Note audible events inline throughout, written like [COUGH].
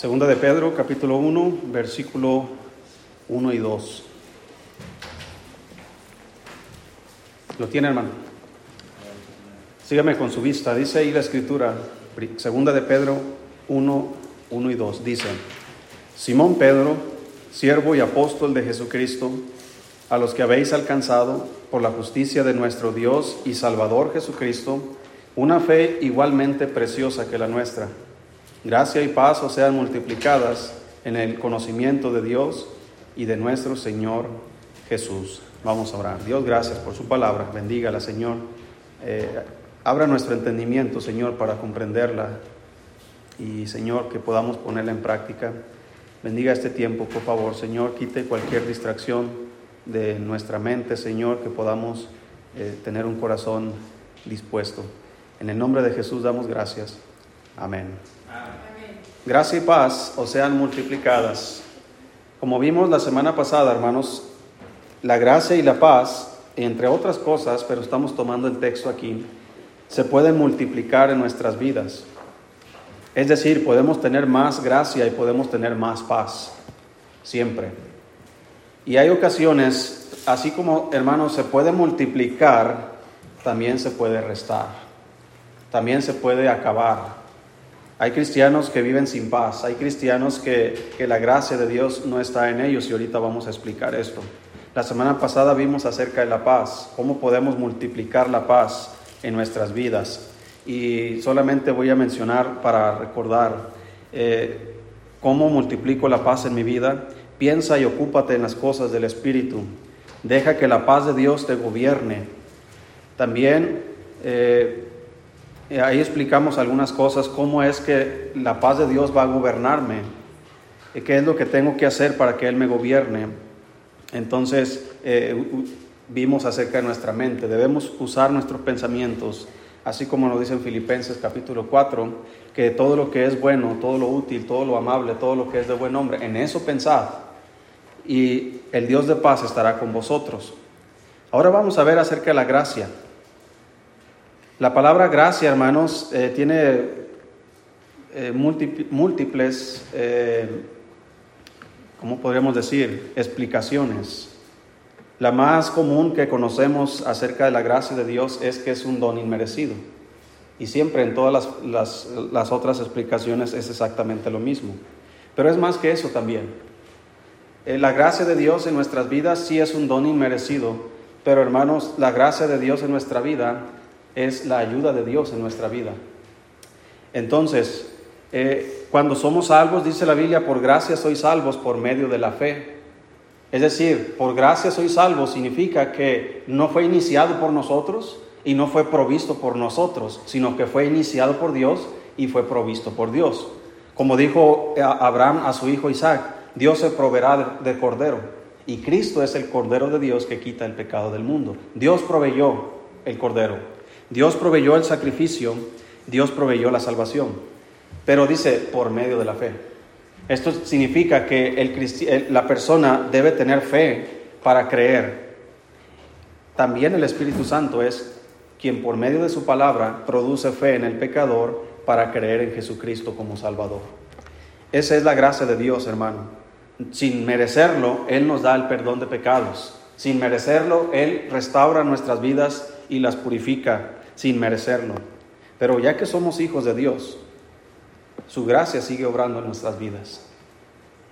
Segunda de Pedro, capítulo 1, versículo 1 y 2. ¿Lo tiene, hermano? Sígame con su vista. Dice ahí la escritura, segunda de Pedro 1, 1 y 2. Dice, Simón Pedro, siervo y apóstol de Jesucristo, a los que habéis alcanzado por la justicia de nuestro Dios y Salvador Jesucristo, una fe igualmente preciosa que la nuestra. Gracia y paz sean multiplicadas en el conocimiento de Dios y de nuestro Señor Jesús. Vamos a orar. Dios, gracias por su palabra. Bendígala, Señor. Eh, abra nuestro entendimiento, Señor, para comprenderla y, Señor, que podamos ponerla en práctica. Bendiga este tiempo, por favor, Señor. Quite cualquier distracción de nuestra mente, Señor, que podamos eh, tener un corazón dispuesto. En el nombre de Jesús damos gracias. Amén. Gracia y paz o sean multiplicadas. Como vimos la semana pasada, hermanos, la gracia y la paz, entre otras cosas, pero estamos tomando el texto aquí, se pueden multiplicar en nuestras vidas. Es decir, podemos tener más gracia y podemos tener más paz, siempre. Y hay ocasiones, así como hermanos, se puede multiplicar, también se puede restar también se puede acabar. Hay cristianos que viven sin paz, hay cristianos que, la gracia de Dios no está en ellos y ahorita vamos a explicar esto. La semana pasada vimos acerca de la paz, cómo podemos multiplicar la paz en nuestras vidas. Y solamente voy a mencionar para recordar eh, cómo multiplico la paz en mi vida. Piensa y ocúpate en las cosas del Espíritu. Deja que la paz de Dios te gobierne. También eh, ahí explicamos algunas cosas, cómo es que la paz de Dios va a gobernarme, eh, qué es lo que tengo que hacer para que Él me gobierne. Entonces, eh, vimos acerca de nuestra mente, debemos usar nuestros pensamientos, así como nos dice en Filipenses capítulo 4, que todo lo que es bueno, todo lo útil, todo lo amable, todo lo que es de buen hombre, en eso pensad, y el Dios de paz estará con vosotros. Ahora vamos a ver acerca de la gracia. La palabra gracia, hermanos, eh, tiene eh, múltiples, eh, ¿cómo podríamos decir?, explicaciones. La más común que conocemos acerca de la gracia de Dios es que es un don inmerecido. Y siempre en todas las, las otras explicaciones es exactamente lo mismo. Pero es más que eso también. la gracia de Dios en nuestras vidas sí es un don inmerecido, pero hermanos, la gracia de Dios en nuestra vida es la ayuda de Dios en nuestra vida. Entonces, eh, cuando somos salvos, dice la Biblia, por gracia sois salvos por medio de la fe. Es decir, por gracia sois salvos significa que no fue iniciado por nosotros y no fue provisto por nosotros, sino que fue iniciado por Dios y fue provisto por Dios. Como dijo Abraham a su hijo Isaac, Dios se proveerá de cordero y Cristo es el cordero de Dios que quita el pecado del mundo. Dios proveyó el cordero. Dios proveyó el sacrificio, Dios proveyó la salvación, pero dice por medio de la fe. Esto significa que la persona debe tener fe para creer. También el Espíritu Santo es quien por medio de su palabra produce fe en el pecador para creer en Jesucristo como Salvador. Esa es la gracia de Dios, hermano. Sin merecerlo, Él nos da el perdón de pecados. Sin merecerlo, Él restaura nuestras vidas y las purifica sin merecerlo. Pero ya que somos hijos de Dios, su gracia sigue obrando en nuestras vidas.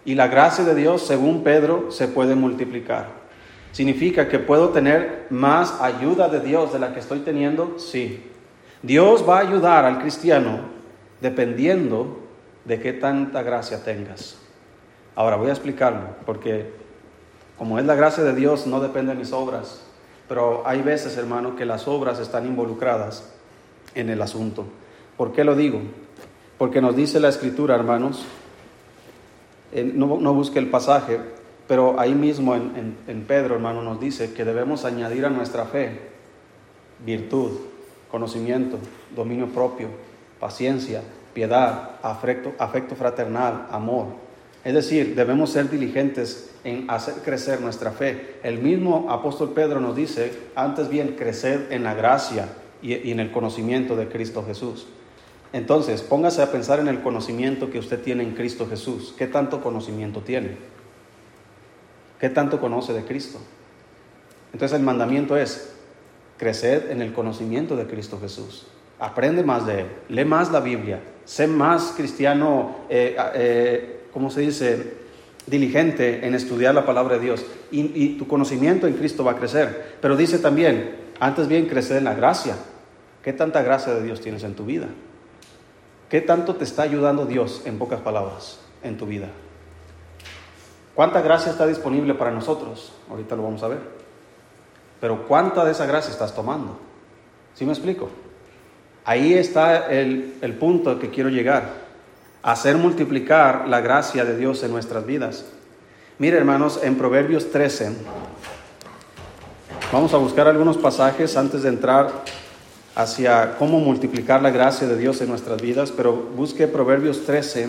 Y la gracia de Dios, según Pedro, se puede multiplicar. ¿Significa que puedo tener más ayuda de Dios de la que estoy teniendo? Sí. Dios va a ayudar al cristiano dependiendo de qué tanta gracia tengas. Ahora voy a explicarlo, porque como es la gracia de Dios, no depende de mis obras, pero hay veces, hermano, que las obras están involucradas en el asunto. ¿Por qué lo digo? Porque nos dice la escritura, hermanos, no, no, busque el pasaje, pero ahí mismo en, en Pedro, hermano, nos dice que debemos añadir a nuestra fe virtud, conocimiento, dominio propio, paciencia, piedad, afecto, afecto fraternal, amor. Es decir, debemos ser diligentes en hacer crecer nuestra fe. El mismo apóstol Pedro nos dice, antes bien, crecer en la gracia y, en el conocimiento de Cristo Jesús. Entonces, póngase a pensar en el conocimiento que usted tiene en Cristo Jesús. ¿Qué tanto conocimiento tiene? ¿Qué tanto conoce de Cristo? Entonces el mandamiento es, crecer en el conocimiento de Cristo Jesús. Aprende más de Él, lee más la Biblia, sé más cristiano, eh, eh, ¿cómo se dice? Diligente en estudiar la palabra de Dios. Y, tu conocimiento en Cristo va a crecer. Pero dice también, antes bien, crecer en la gracia. ¿Qué tanta gracia de Dios tienes en tu vida? ¿Qué tanto te está ayudando Dios, en pocas palabras, en tu vida? ¿Cuánta gracia está disponible para nosotros? Ahorita lo vamos a ver. Pero ¿cuánta de esa gracia estás tomando? ¿Sí me explico? Ahí está el, el punto que quiero llegar. Hacer multiplicar la gracia de Dios en nuestras vidas. Mire, hermanos, en Proverbios 13, vamos a buscar algunos pasajes antes de entrar hacia cómo multiplicar la gracia de Dios en nuestras vidas, pero busque Proverbios 13,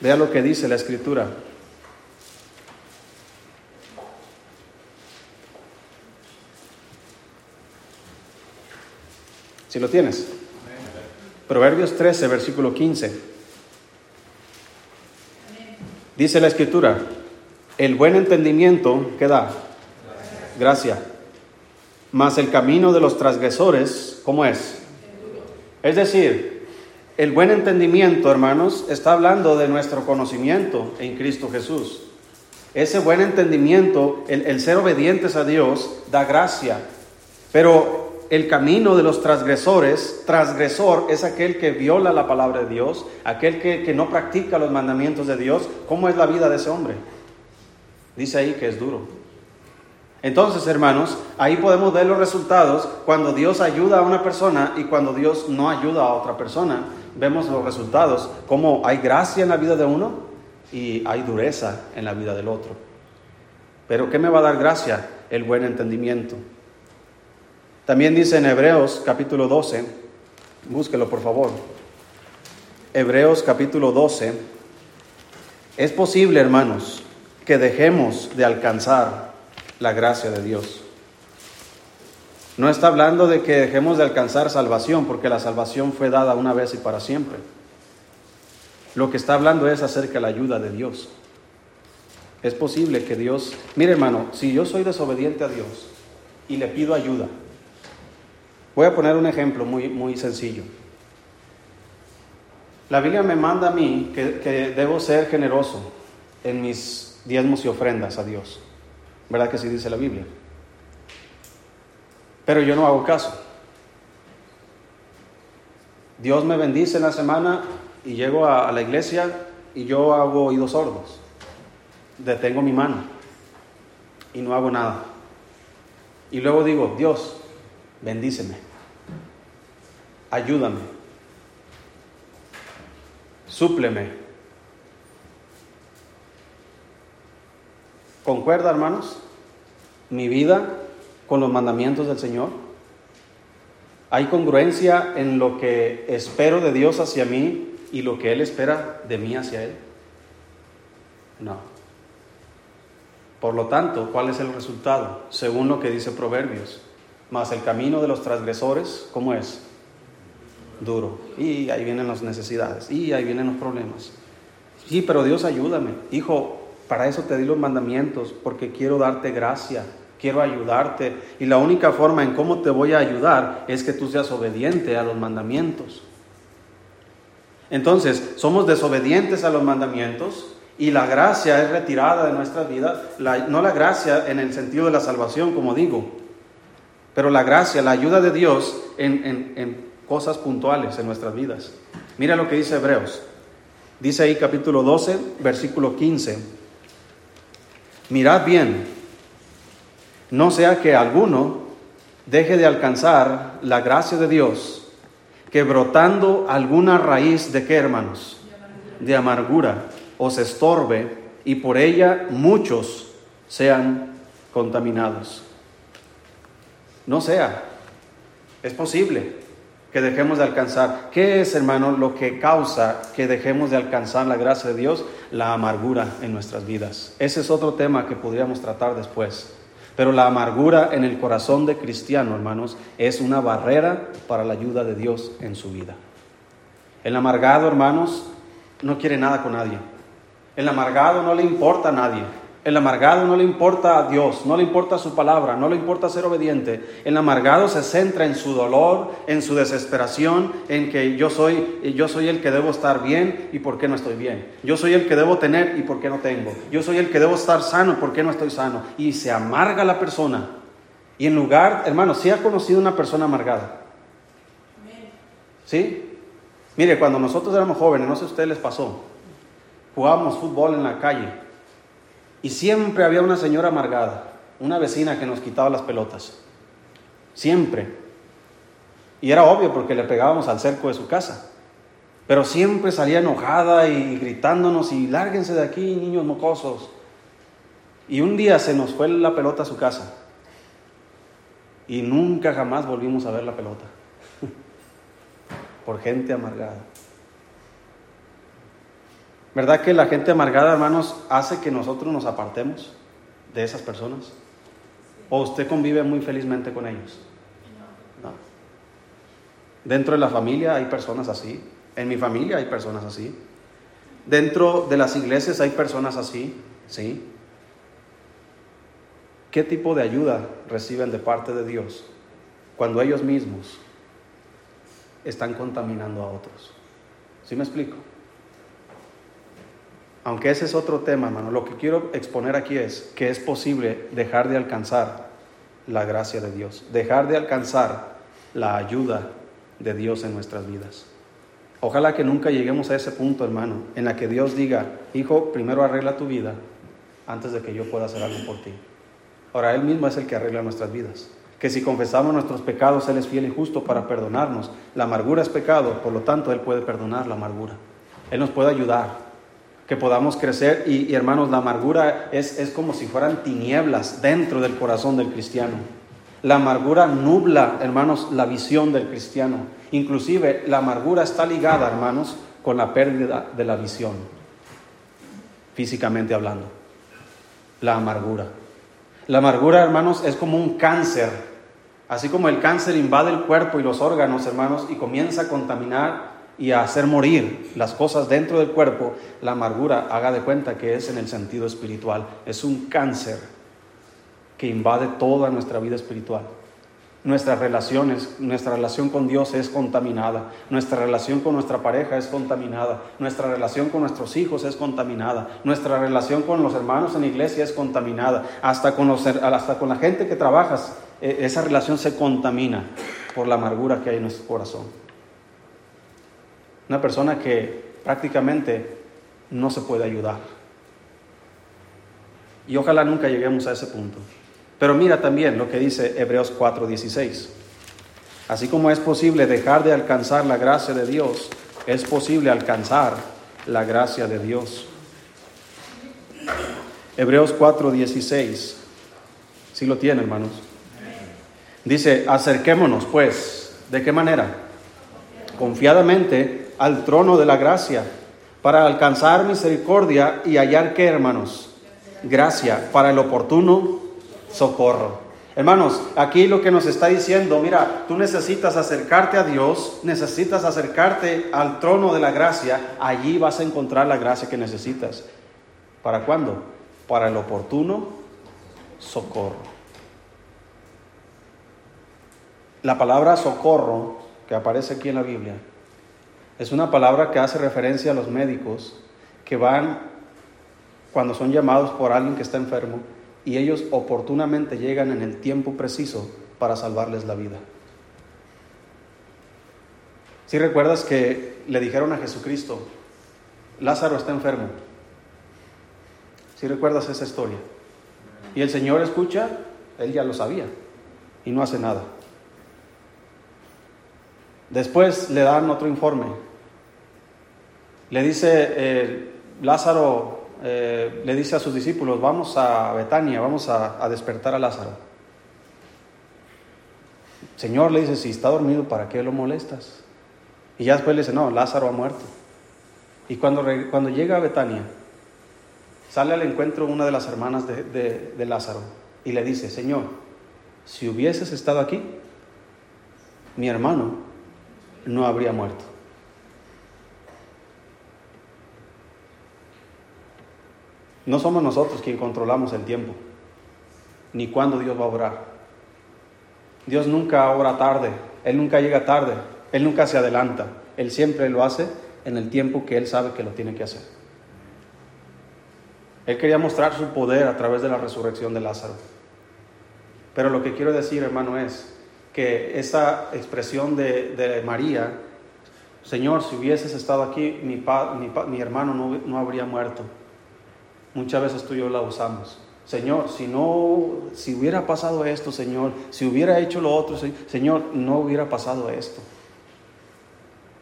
vea lo que dice la escritura. Si lo tienes. Proverbios 13, versículo 15. Dice la escritura, el buen entendimiento que da gracia, mas el camino de los transgresores, ¿cómo es? Es decir, el buen entendimiento, hermanos, está hablando de nuestro conocimiento en Cristo Jesús. Ese buen entendimiento, el, el ser obedientes a Dios, da gracia. Pero el camino de los transgresores, transgresor es aquel que viola la palabra de Dios, aquel que, no practica los mandamientos de Dios. ¿Cómo es la vida de ese hombre? Dice ahí que es duro. Entonces, hermanos, ahí podemos ver los resultados cuando Dios ayuda a una persona y cuando Dios no ayuda a otra persona. Vemos los resultados, como hay gracia en la vida de uno y hay dureza en la vida del otro. Pero ¿qué me va a dar gracia? El buen entendimiento. También dice en Hebreos capítulo 12, búsquelo por favor. Hebreos capítulo 12. Es posible, hermanos, que dejemos de alcanzar la gracia de Dios. No está hablando de que dejemos de alcanzar salvación, porque la salvación fue dada una vez y para siempre. Lo que está hablando es acerca de la ayuda de Dios. Es posible que Dios, mire hermano, si yo soy desobediente a Dios y le pido ayuda, Voy a poner un ejemplo muy, muy sencillo. La Biblia me manda a mí que, debo ser generoso en mis diezmos y ofrendas a Dios. ¿Verdad que sí dice la Biblia? Pero yo no hago caso. Dios me bendice en la semana y llego a, a la iglesia y yo hago oídos sordos. Detengo mi mano y no hago nada. Y luego digo, Dios, bendíceme, ayúdame, súpleme. ¿Concuerda, hermanos, mi vida con los mandamientos del Señor? ¿Hay congruencia en lo que espero de Dios hacia mí y lo que Él espera de mí hacia Él? No. Por lo tanto, ¿cuál es el resultado? Según lo que dice Proverbios. Mas el camino de los transgresores, ¿cómo es? Duro. Y ahí vienen las necesidades. Y ahí vienen los problemas. Sí, pero Dios ayúdame. Hijo, para eso te di los mandamientos, porque quiero darte gracia, quiero ayudarte. Y la única forma en cómo te voy a ayudar es que tú seas obediente a los mandamientos. Entonces, somos desobedientes a los mandamientos y la gracia es retirada de nuestras vidas. No la gracia en el sentido de la salvación, como digo, pero la gracia, la ayuda de Dios en, en, en cosas puntuales en nuestras vidas. Mira lo que dice Hebreos. Dice ahí capítulo 12, versículo 15. Mirad bien, no sea que alguno deje de alcanzar la gracia de Dios, que brotando alguna raíz de qué hermanos? De amargura, os estorbe y por ella muchos sean contaminados no sea. Es posible que dejemos de alcanzar. ¿Qué es, hermano, lo que causa que dejemos de alcanzar la gracia de Dios? La amargura en nuestras vidas. Ese es otro tema que podríamos tratar después. Pero la amargura en el corazón de cristiano, hermanos, es una barrera para la ayuda de Dios en su vida. El amargado, hermanos, no quiere nada con nadie. El amargado no le importa a nadie. El amargado no le importa a Dios, no le importa su palabra, no le importa ser obediente. El amargado se centra en su dolor, en su desesperación, en que yo soy, yo soy el que debo estar bien y por qué no estoy bien. Yo soy el que debo tener y por qué no tengo. Yo soy el que debo estar sano y por qué no estoy sano. Y se amarga la persona. Y en lugar, hermano, si ha conocido una persona amargada. ¿Sí? Mire, cuando nosotros éramos jóvenes, no sé si a ustedes les pasó, jugábamos fútbol en la calle y siempre había una señora amargada, una vecina que nos quitaba las pelotas. Siempre. Y era obvio porque le pegábamos al cerco de su casa. Pero siempre salía enojada y gritándonos y lárguense de aquí, niños mocosos. Y un día se nos fue la pelota a su casa. Y nunca jamás volvimos a ver la pelota. [LAUGHS] Por gente amargada. ¿Verdad que la gente amargada, hermanos, hace que nosotros nos apartemos de esas personas? ¿O usted convive muy felizmente con ellos? No. Dentro de la familia hay personas así. En mi familia hay personas así. Dentro de las iglesias hay personas así. ¿Sí? ¿Qué tipo de ayuda reciben de parte de Dios cuando ellos mismos están contaminando a otros? ¿Sí me explico? Aunque ese es otro tema, hermano, lo que quiero exponer aquí es que es posible dejar de alcanzar la gracia de Dios, dejar de alcanzar la ayuda de Dios en nuestras vidas. Ojalá que nunca lleguemos a ese punto, hermano, en la que Dios diga, hijo, primero arregla tu vida antes de que yo pueda hacer algo por ti. Ahora, Él mismo es el que arregla nuestras vidas. Que si confesamos nuestros pecados, Él es fiel y justo para perdonarnos. La amargura es pecado, por lo tanto, Él puede perdonar la amargura. Él nos puede ayudar que podamos crecer. Y, hermanos, la amargura es, es como si fueran tinieblas dentro del corazón del cristiano. La amargura nubla, hermanos, la visión del cristiano. Inclusive la amargura está ligada, hermanos, con la pérdida de la visión, físicamente hablando. La amargura. La amargura, hermanos, es como un cáncer. Así como el cáncer invade el cuerpo y los órganos, hermanos, y comienza a contaminar y a hacer morir las cosas dentro del cuerpo, la amargura, haga de cuenta que es en el sentido espiritual, es un cáncer que invade toda nuestra vida espiritual. Nuestras relaciones, nuestra relación con Dios es contaminada, nuestra relación con nuestra pareja es contaminada, nuestra relación con nuestros hijos es contaminada, nuestra relación con los hermanos en la iglesia es contaminada, hasta con, hasta con la gente que trabajas, e, esa relación se contamina por la amargura que hay en nuestro corazón. Una persona que prácticamente no se puede ayudar. Y ojalá nunca lleguemos a ese punto. Pero mira también lo que dice Hebreos 4:16. Así como es posible dejar de alcanzar la gracia de Dios, es posible alcanzar la gracia de Dios. Hebreos 4:16. Si lo tiene, hermanos. Dice, acerquémonos pues. ¿De qué manera? Confiadamente al trono de la gracia para alcanzar misericordia y hallar qué, hermanos? Gracia para el oportuno socorro. Hermanos, aquí lo que nos está diciendo, mira, tú necesitas acercarte a Dios, necesitas acercarte al trono de la gracia, allí vas a encontrar la gracia que necesitas. ¿Para cuándo? Para el oportuno socorro. La palabra socorro que aparece aquí en la Biblia es una palabra que hace referencia a los médicos que van cuando son llamados por alguien que está enfermo y ellos oportunamente llegan en el tiempo preciso para salvarles la vida. Si recuerdas que le dijeron a Jesucristo, Lázaro está enfermo. Si recuerdas esa historia. Y el Señor escucha, él ya lo sabía y no hace nada. Después le dan otro informe le dice eh, Lázaro, eh, le dice a sus discípulos, vamos a Betania, vamos a, despertar a Lázaro. Señor le dice, si está dormido, ¿para qué lo molestas? Y ya después le dice, no, Lázaro ha muerto. Y cuando, cuando llega a Betania, sale al encuentro una de las hermanas de, de Lázaro y le dice, Señor, si hubieses estado aquí, mi hermano no habría muerto. No somos nosotros quien controlamos el tiempo, ni cuándo Dios va a obrar. Dios nunca obra tarde, Él nunca llega tarde, Él nunca se adelanta, Él siempre lo hace en el tiempo que Él sabe que lo tiene que hacer. Él quería mostrar su poder a través de la resurrección de Lázaro. Pero lo que quiero decir, hermano, es que esa expresión de, María, Señor, si hubieses estado aquí, mi, hermano no, no habría muerto. Muchas veces tú y yo la usamos. Señor, si no, si hubiera pasado esto, Señor, si hubiera hecho lo otro, Señor, no hubiera pasado esto.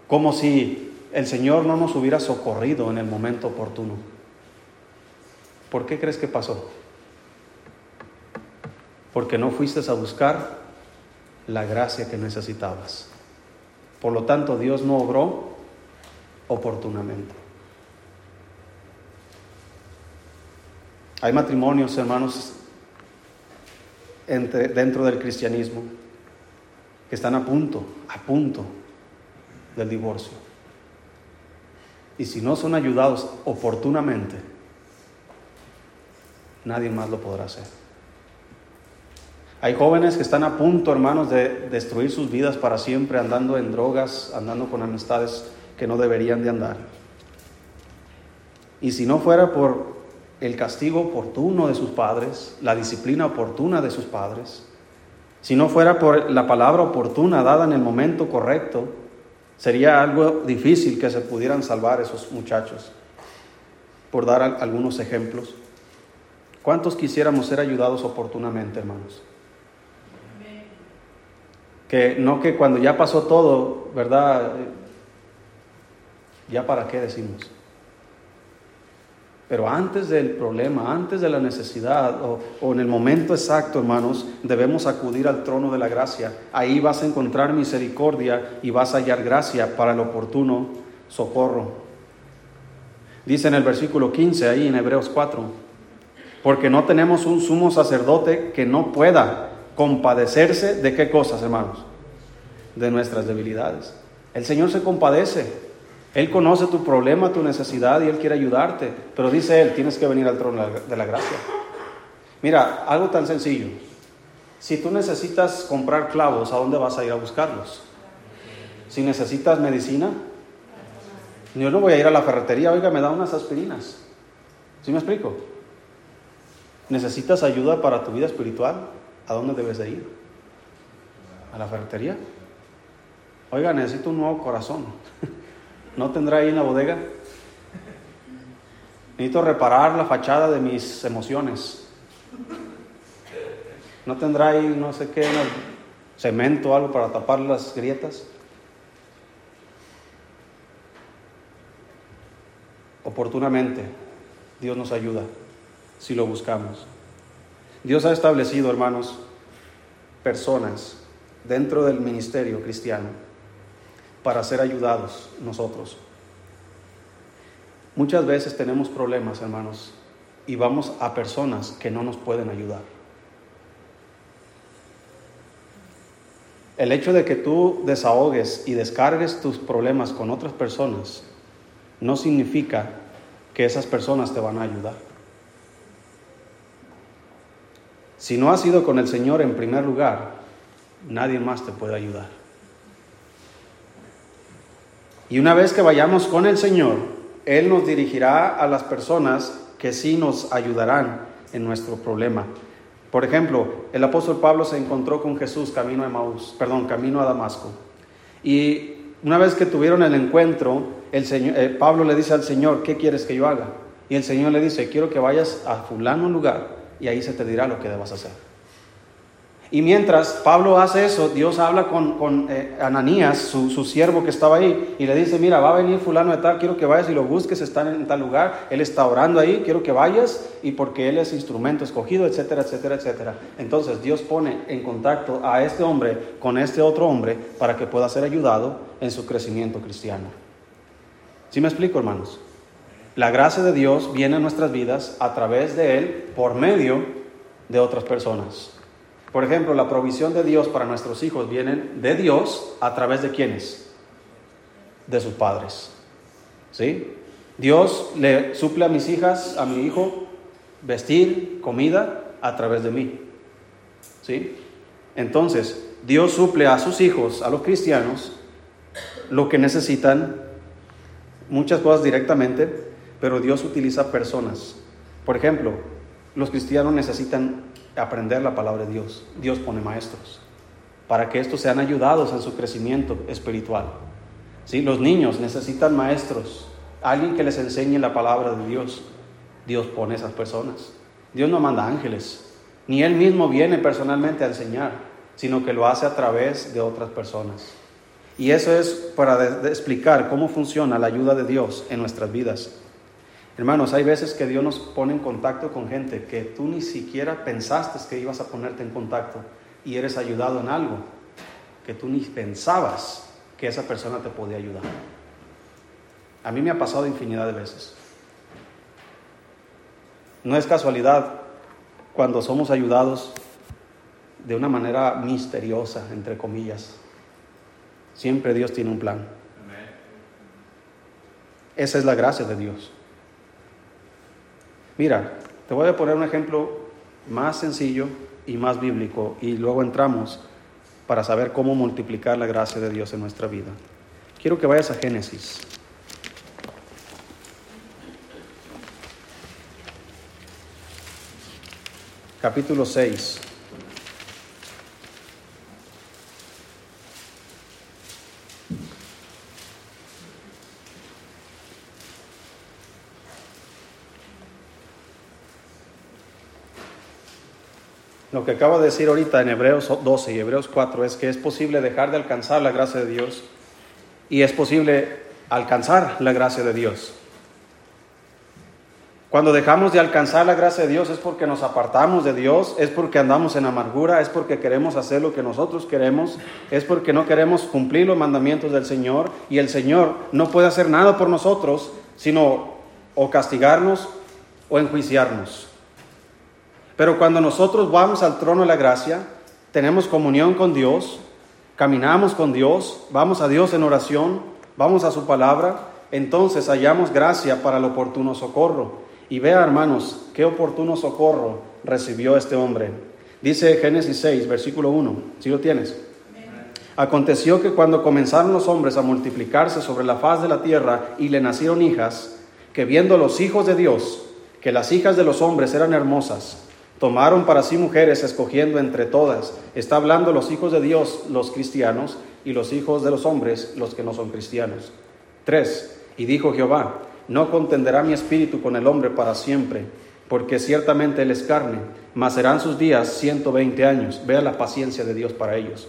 Como si el Señor no nos hubiera socorrido en el momento oportuno. ¿Por qué crees que pasó? Porque no fuiste a buscar la gracia que necesitabas. Por lo tanto, Dios no obró oportunamente. Hay matrimonios, hermanos, dentro del cristianismo que están a punto, a punto del divorcio. Y si no son ayudados oportunamente, nadie más lo podrá hacer. Hay jóvenes que están a punto, hermanos, de destruir sus vidas para siempre, andando en drogas, andando con amistades que no deberían de andar. Y si no fuera por el castigo oportuno de sus padres, la disciplina oportuna de sus padres, si no fuera por la palabra oportuna dada en el momento correcto, sería algo difícil que se pudieran salvar esos muchachos. Por dar algunos ejemplos. ¿Cuántos quisiéramos ser ayudados oportunamente, hermanos? Que no que cuando ya pasó todo, ¿verdad? ¿Ya para qué decimos? Pero antes del problema, antes de la necesidad o, en el momento exacto, hermanos, debemos acudir al trono de la gracia. Ahí vas a encontrar misericordia y vas a hallar gracia para el oportuno socorro. Dice en el versículo 15, ahí en Hebreos 4, porque no tenemos un sumo sacerdote que no pueda compadecerse de qué cosas, hermanos? De nuestras debilidades. El Señor se compadece él conoce tu problema, tu necesidad y Él quiere ayudarte. Pero dice Él, tienes que venir al trono de la gracia. Mira, algo tan sencillo. Si tú necesitas comprar clavos, ¿a dónde vas a ir a buscarlos? Si necesitas medicina, yo no voy a ir a la ferretería, oiga, me da unas aspirinas. ¿Sí me explico? ¿Necesitas ayuda para tu vida espiritual? ¿A dónde debes de ir? ¿A la ferretería? Oiga, necesito un nuevo corazón. [LAUGHS] ¿No tendrá ahí en la bodega? Necesito reparar la fachada de mis emociones. ¿No tendrá ahí, no sé qué, cemento o algo para tapar las grietas? Oportunamente, Dios nos ayuda si lo buscamos. Dios ha establecido, hermanos, personas dentro del ministerio cristiano para ser ayudados nosotros. Muchas veces tenemos problemas, hermanos, y vamos a personas que no nos pueden ayudar. El hecho de que tú desahogues y descargues tus problemas con otras personas no significa que esas personas te van a ayudar. Si no has ido con el Señor en primer lugar, nadie más te puede ayudar. Y una vez que vayamos con el Señor, Él nos dirigirá a las personas que sí nos ayudarán en nuestro problema. Por ejemplo, el apóstol Pablo se encontró con Jesús camino a perdón, camino a Damasco. Y una vez que tuvieron el encuentro, el Señor, eh, Pablo le dice al Señor, ¿qué quieres que yo haga? Y el Señor le dice, quiero que vayas a fulano lugar y ahí se te dirá lo que debas hacer. Y mientras Pablo hace eso, Dios habla con, eh, Ananías, su, siervo que estaba ahí, y le dice, mira, va a venir fulano de tal, quiero que vayas y lo busques, está en tal lugar, él está orando ahí, quiero que vayas, y porque él es instrumento escogido, etcétera, etcétera, etcétera. Entonces Dios pone en contacto a este hombre con este otro hombre para que pueda ser ayudado en su crecimiento cristiano. ¿Sí me explico, hermanos? La gracia de Dios viene a nuestras vidas a través de Él por medio de otras personas. Por ejemplo, la provisión de Dios para nuestros hijos viene de Dios a través de quiénes? De sus padres. ¿Sí? Dios le suple a mis hijas, a mi hijo, vestir, comida a través de mí. ¿Sí? Entonces, Dios suple a sus hijos, a los cristianos, lo que necesitan, muchas cosas directamente, pero Dios utiliza personas. Por ejemplo, los cristianos necesitan aprender la palabra de Dios. Dios pone maestros para que estos sean ayudados en su crecimiento espiritual. ¿Sí? Los niños necesitan maestros, alguien que les enseñe la palabra de Dios. Dios pone esas personas. Dios no manda ángeles, ni Él mismo viene personalmente a enseñar, sino que lo hace a través de otras personas. Y eso es para explicar cómo funciona la ayuda de Dios en nuestras vidas. Hermanos, hay veces que Dios nos pone en contacto con gente que tú ni siquiera pensaste que ibas a ponerte en contacto y eres ayudado en algo que tú ni pensabas que esa persona te podía ayudar. A mí me ha pasado infinidad de veces. No es casualidad cuando somos ayudados de una manera misteriosa, entre comillas. Siempre Dios tiene un plan. Esa es la gracia de Dios. Mira, te voy a poner un ejemplo más sencillo y más bíblico y luego entramos para saber cómo multiplicar la gracia de Dios en nuestra vida. Quiero que vayas a Génesis. Capítulo 6. Lo que acabo de decir ahorita en Hebreos 12 y Hebreos 4 es que es posible dejar de alcanzar la gracia de Dios y es posible alcanzar la gracia de Dios. Cuando dejamos de alcanzar la gracia de Dios es porque nos apartamos de Dios, es porque andamos en amargura, es porque queremos hacer lo que nosotros queremos, es porque no queremos cumplir los mandamientos del Señor y el Señor no puede hacer nada por nosotros, sino o castigarnos o enjuiciarnos. Pero cuando nosotros vamos al trono de la gracia, tenemos comunión con Dios, caminamos con Dios, vamos a Dios en oración, vamos a su palabra, entonces hallamos gracia para el oportuno socorro. Y vea, hermanos, qué oportuno socorro recibió este hombre. Dice Génesis 6, versículo 1, si lo tienes. Aconteció que cuando comenzaron los hombres a multiplicarse sobre la faz de la tierra y le nacieron hijas, que viendo los hijos de Dios, que las hijas de los hombres eran hermosas, Tomaron para sí mujeres escogiendo entre todas. Está hablando los hijos de Dios, los cristianos, y los hijos de los hombres, los que no son cristianos. 3. Y dijo Jehová, no contenderá mi espíritu con el hombre para siempre, porque ciertamente él es carne, mas serán sus días ciento veinte años. Vea la paciencia de Dios para ellos.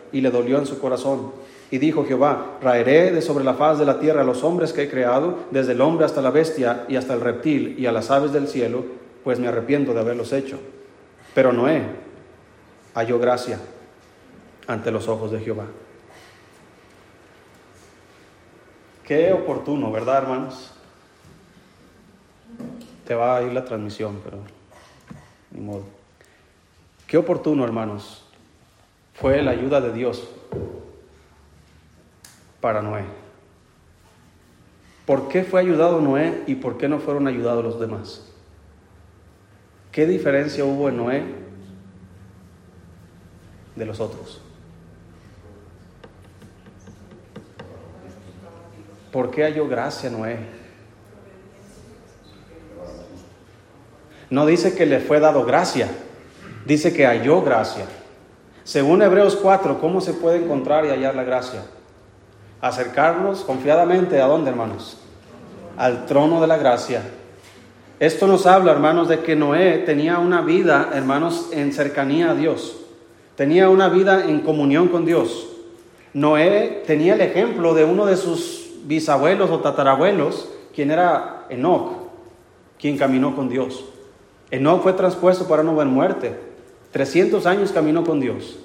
y le dolió en su corazón. Y dijo Jehová, raeré de sobre la faz de la tierra a los hombres que he creado, desde el hombre hasta la bestia y hasta el reptil y a las aves del cielo, pues me arrepiento de haberlos hecho. Pero Noé halló gracia ante los ojos de Jehová. Qué oportuno, ¿verdad, hermanos? Te va a ir la transmisión, pero ni modo. Qué oportuno, hermanos, fue la ayuda de Dios para Noé. ¿Por qué fue ayudado Noé y por qué no fueron ayudados los demás? ¿Qué diferencia hubo en Noé de los otros? ¿Por qué halló gracia Noé? No dice que le fue dado gracia, dice que halló gracia. Según Hebreos 4, ¿cómo se puede encontrar y hallar la gracia? acercarnos confiadamente a dónde, hermanos? Al trono de la gracia. Esto nos habla, hermanos, de que Noé tenía una vida, hermanos, en cercanía a Dios. Tenía una vida en comunión con Dios. Noé tenía el ejemplo de uno de sus bisabuelos o tatarabuelos, quien era Enoch, quien caminó con Dios. Enoch fue transpuesto para no ver muerte. 300 años caminó con Dios.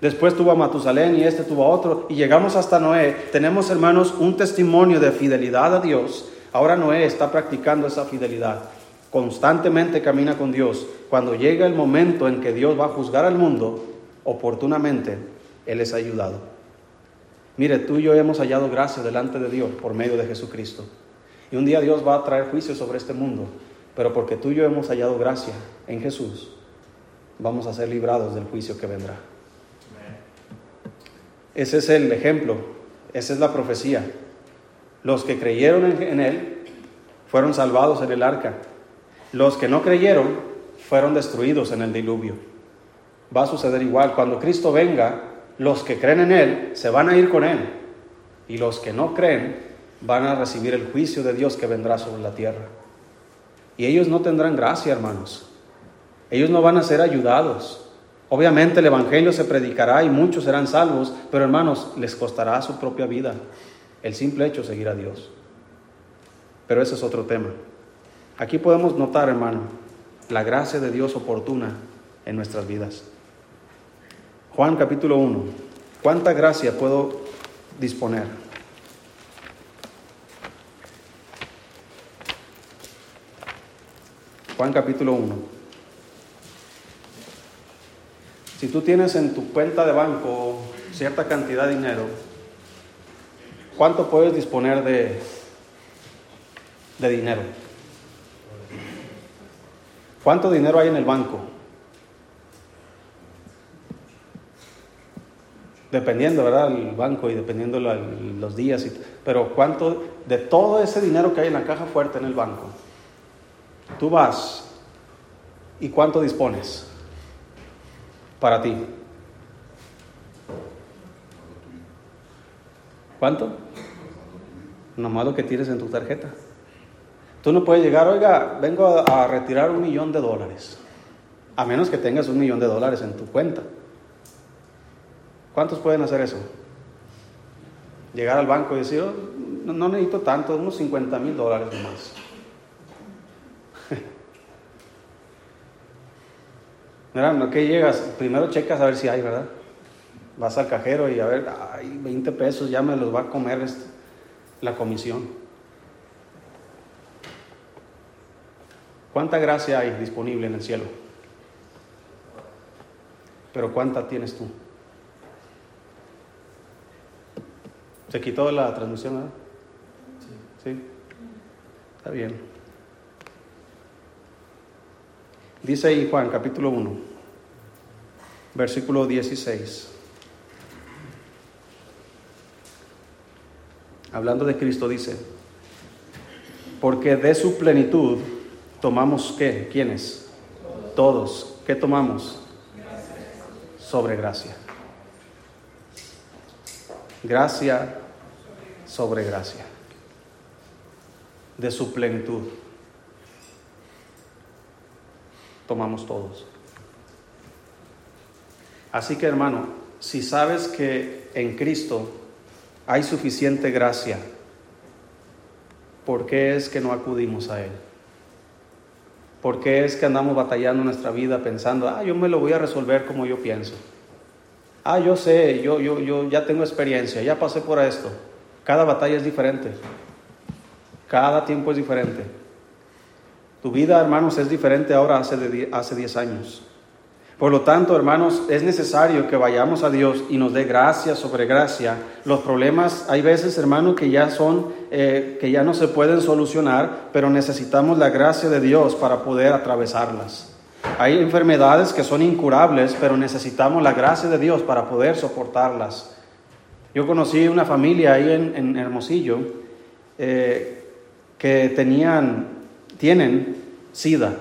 Después tuvo a Matusalén y este tuvo a otro. Y llegamos hasta Noé. Tenemos, hermanos, un testimonio de fidelidad a Dios. Ahora Noé está practicando esa fidelidad. Constantemente camina con Dios. Cuando llega el momento en que Dios va a juzgar al mundo, oportunamente, Él es ayudado. Mire, tú y yo hemos hallado gracia delante de Dios por medio de Jesucristo. Y un día Dios va a traer juicio sobre este mundo. Pero porque tú y yo hemos hallado gracia en Jesús, vamos a ser librados del juicio que vendrá. Ese es el ejemplo, esa es la profecía. Los que creyeron en Él fueron salvados en el arca. Los que no creyeron fueron destruidos en el diluvio. Va a suceder igual. Cuando Cristo venga, los que creen en Él se van a ir con Él. Y los que no creen van a recibir el juicio de Dios que vendrá sobre la tierra. Y ellos no tendrán gracia, hermanos. Ellos no van a ser ayudados. Obviamente el Evangelio se predicará y muchos serán salvos, pero hermanos, les costará su propia vida el simple hecho de seguir a Dios. Pero ese es otro tema. Aquí podemos notar, hermano, la gracia de Dios oportuna en nuestras vidas. Juan capítulo 1. ¿Cuánta gracia puedo disponer? Juan capítulo 1. Si tú tienes en tu cuenta de banco cierta cantidad de dinero, ¿cuánto puedes disponer de, de dinero? ¿Cuánto dinero hay en el banco? Dependiendo, ¿verdad? El banco y dependiendo los días. pero ¿cuánto de todo ese dinero que hay en la caja fuerte en el banco? Tú vas y ¿cuánto dispones? Para ti? ¿Cuánto? Nomás lo que tienes en tu tarjeta. Tú no puedes llegar, oiga, vengo a, retirar un millón de dólares. A menos que tengas un millón de dólares en tu cuenta. ¿Cuántos pueden hacer eso? Llegar al banco y decir, oh, no, necesito tanto, unos 50 mil dólares más. No que llegas, primero checas a ver si hay, ¿verdad? Vas al cajero y a ver, hay 20 pesos, ya me los va a comer la comisión. ¿Cuánta gracia hay disponible en el cielo? Pero ¿cuánta tienes tú? ¿Se quitó la transmisión, verdad? Sí. ¿Sí? Está bien. Dice ahí Juan capítulo 1, versículo 16. Hablando de Cristo dice, porque de su plenitud tomamos qué? ¿Quiénes? Todos. ¿Qué tomamos? Sobre gracia. Gracia sobre gracia. De su plenitud tomamos todos. Así que hermano, si sabes que en Cristo hay suficiente gracia, ¿por qué es que no acudimos a Él? ¿Por qué es que andamos batallando nuestra vida pensando, ah, yo me lo voy a resolver como yo pienso? Ah, yo sé, yo, yo, yo ya tengo experiencia, ya pasé por esto. Cada batalla es diferente. Cada tiempo es diferente. Tu vida, hermanos, es diferente ahora hace, hace 10 años. Por lo tanto, hermanos, es necesario que vayamos a Dios y nos dé gracia sobre gracia. Los problemas, hay veces, hermanos, que ya son, eh, que ya no se pueden solucionar, pero necesitamos la gracia de Dios para poder atravesarlas. Hay enfermedades que son incurables, pero necesitamos la gracia de Dios para poder soportarlas. Yo conocí una familia ahí en, Hermosillo eh, que tenían tienen SIDA.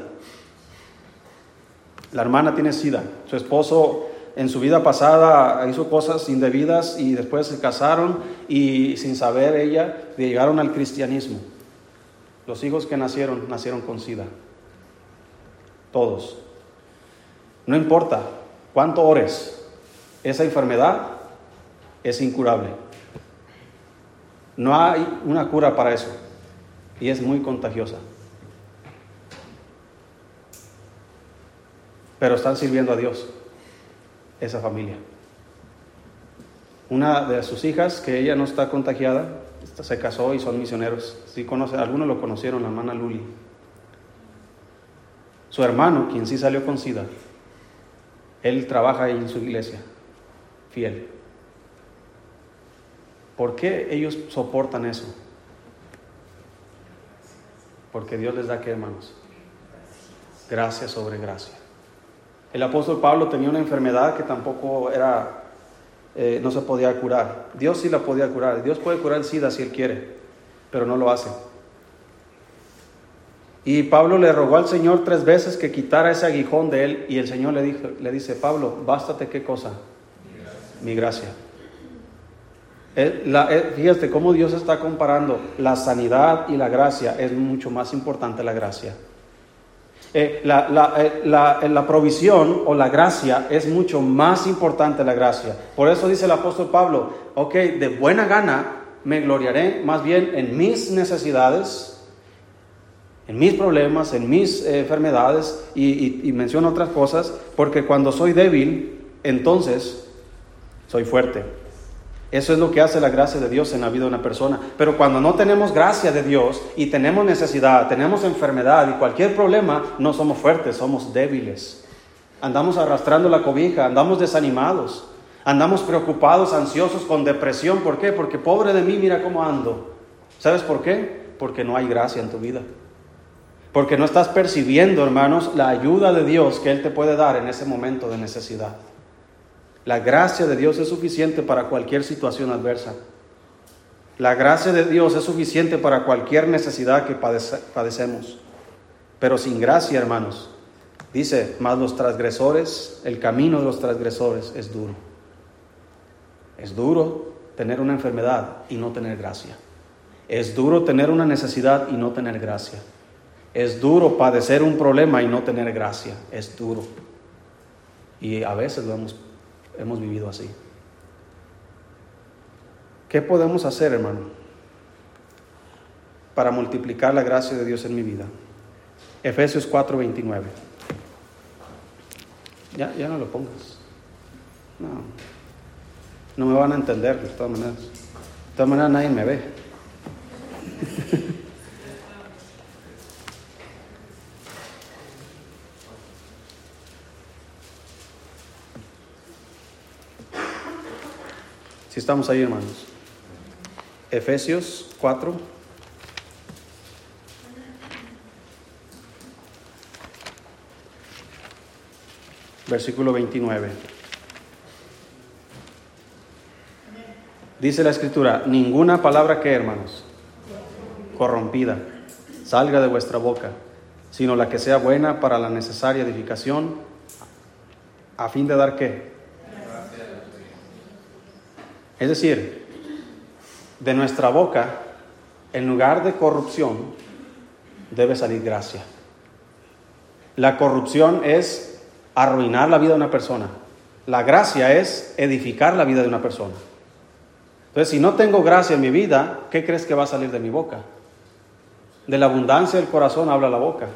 La hermana tiene SIDA. Su esposo en su vida pasada hizo cosas indebidas y después se casaron y sin saber ella llegaron al cristianismo. Los hijos que nacieron nacieron con SIDA. Todos. No importa cuánto ores, esa enfermedad es incurable. No hay una cura para eso y es muy contagiosa. Pero están sirviendo a Dios, esa familia. Una de sus hijas, que ella no está contagiada, se casó y son misioneros. Sí conoce, algunos lo conocieron, la hermana Luli. Su hermano, quien sí salió con SIDA, él trabaja ahí en su iglesia, fiel. ¿Por qué ellos soportan eso? Porque Dios les da qué, hermanos? Gracia sobre gracia. El apóstol Pablo tenía una enfermedad que tampoco era, eh, no se podía curar. Dios sí la podía curar. Dios puede curar el SIDA si Él quiere, pero no lo hace. Y Pablo le rogó al Señor tres veces que quitara ese aguijón de él y el Señor le, dijo, le dice, Pablo, bástate qué cosa? Mi gracia. fíjate cómo Dios está comparando la sanidad y la gracia. Es mucho más importante la gracia. Eh, la, eh, la, provisión o la gracia es mucho más importante la gracia. Por eso dice el apóstol Pablo, ok, de buena gana me gloriaré más bien en mis necesidades, en mis problemas, en mis eh, enfermedades y, y otras cosas, porque cuando soy débil, entonces soy fuerte. Eso es lo que hace la gracia de Dios en la vida de una persona. Pero cuando no tenemos gracia de Dios y tenemos necesidad, tenemos enfermedad y cualquier problema, no somos fuertes, somos débiles. Andamos arrastrando la cobija, andamos desanimados, andamos preocupados, ansiosos, con depresión. ¿Por qué? Porque pobre de mí, mira cómo ando. ¿Sabes por qué? Porque no hay gracia en tu vida. Porque no estás percibiendo, hermanos, la ayuda de Dios que Él te puede dar en ese momento de necesidad. La gracia de Dios es suficiente para cualquier situación adversa. La gracia de Dios es suficiente para cualquier necesidad que padecemos. Pero sin gracia, hermanos, dice, más los transgresores, el camino de los transgresores es duro. Es duro tener una enfermedad y no tener gracia. Es duro tener una necesidad y no tener gracia. Es duro padecer un problema y no tener gracia. Es duro. Y a veces lo hemos hemos vivido así. ¿Qué podemos hacer, hermano, para multiplicar la gracia de Dios en mi vida? Efesios 4:29. Ya, ya no lo pongas. No. No me van a entender de todas maneras. De todas maneras nadie me ve. [LAUGHS] estamos ahí, hermanos. Efesios 4. Versículo 29. Dice la escritura, ninguna palabra que, hermanos, corrompida, salga de vuestra boca, sino la que sea buena para la necesaria edificación, a fin de dar qué? Es decir, de nuestra boca, en lugar de corrupción, debe salir gracia. La corrupción es arruinar la vida de una persona. La gracia es edificar la vida de una persona. Entonces, si no tengo gracia en mi vida, ¿qué crees que va a salir de mi boca? De la abundancia del corazón habla la boca.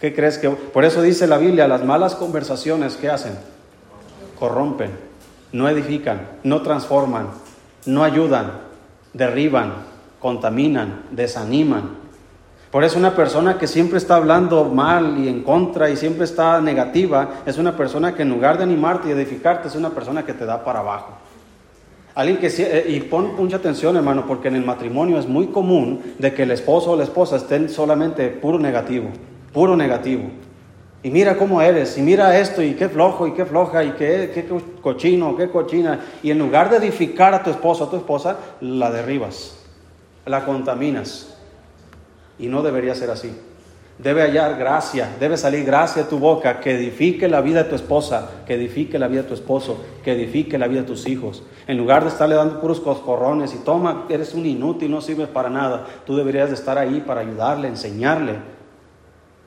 ¿Qué crees que.? Por eso dice la Biblia: las malas conversaciones, ¿qué hacen? Corrompen no edifican, no transforman, no ayudan, derriban, contaminan, desaniman. Por eso una persona que siempre está hablando mal y en contra y siempre está negativa, es una persona que en lugar de animarte y edificarte, es una persona que te da para abajo. Alguien que eh, y pon mucha atención, hermano, porque en el matrimonio es muy común de que el esposo o la esposa estén solamente puro negativo, puro negativo. Y mira cómo eres, y mira esto, y qué flojo, y qué floja, y qué, qué cochino, qué cochina. Y en lugar de edificar a tu esposo, a tu esposa, la derribas, la contaminas. Y no debería ser así. Debe hallar gracia, debe salir gracia de tu boca que edifique la vida de tu esposa, que edifique la vida de tu esposo, que edifique la vida de tus hijos. En lugar de estarle dando puros coscorrones y toma, eres un inútil, no sirves para nada, tú deberías de estar ahí para ayudarle, enseñarle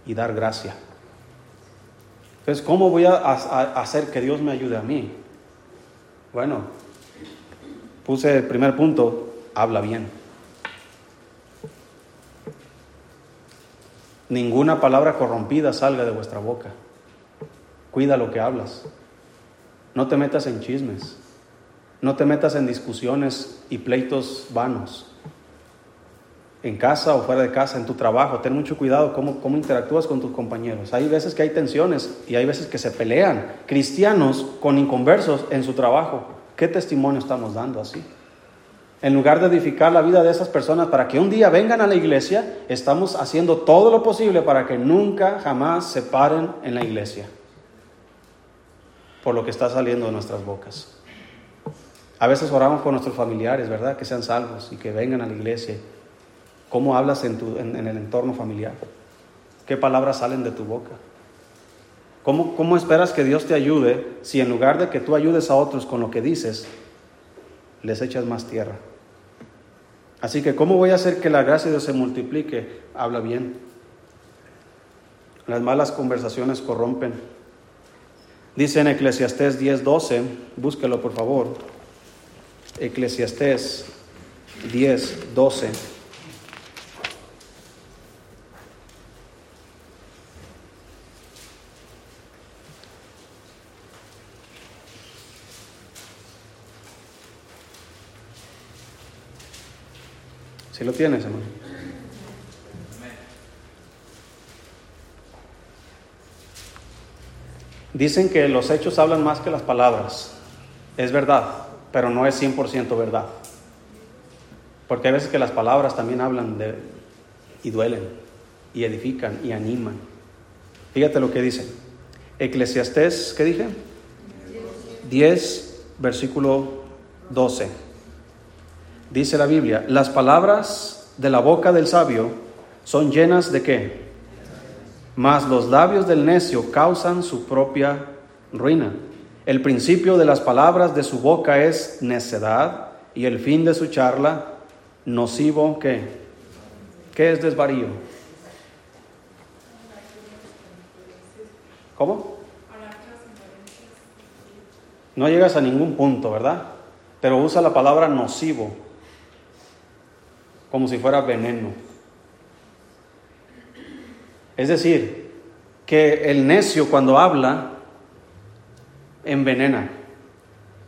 y dar gracia. Entonces, ¿cómo voy a, hacer que Dios me ayude a mí? Bueno, puse el primer punto, habla bien. Ninguna palabra corrompida salga de vuestra boca. Cuida lo que hablas. No te metas en chismes. No te metas en discusiones y pleitos vanos. En casa o fuera de casa, en tu trabajo, ten mucho cuidado cómo, cómo interactúas con tus compañeros. Hay veces que hay tensiones y hay veces que se pelean. Cristianos con inconversos en su trabajo. ¿Qué testimonio estamos dando así? En lugar de edificar la vida de esas personas para que un día vengan a la iglesia, estamos haciendo todo lo posible para que nunca, jamás se paren en la iglesia. Por lo que está saliendo de nuestras bocas. A veces oramos por nuestros familiares, ¿verdad? Que sean salvos y que vengan a la iglesia. ¿Cómo hablas en, tu, en, el entorno familiar? ¿Qué palabras salen de tu boca? ¿Cómo, ¿Cómo esperas que Dios te ayude si en lugar de que tú ayudes a otros con lo que dices, les echas más tierra? Así que, ¿cómo voy a hacer que la gracia de Dios se multiplique? Habla bien. Las malas conversaciones corrompen. Dice en Eclesiastés 10:12, búsquelo por favor. Eclesiastés 10:12. Lo tienes, hermano. Dicen que los hechos hablan más que las palabras. Es verdad, pero no es 100% verdad. Porque hay veces que las palabras también hablan de, y duelen, y edifican, y animan. Fíjate lo que dice. Eclesiastés, ¿qué dije? 10, versículo 12 dice la Biblia, las palabras de la boca del sabio son llenas de qué? Mas los labios del necio causan su propia ruina. El principio de las palabras de su boca es necedad y el fin de su charla nocivo qué? ¿Qué es desvarío? ¿Cómo? No llegas a ningún punto, ¿verdad? Pero usa la palabra nocivo como si fuera veneno. Es decir, que el necio cuando habla envenena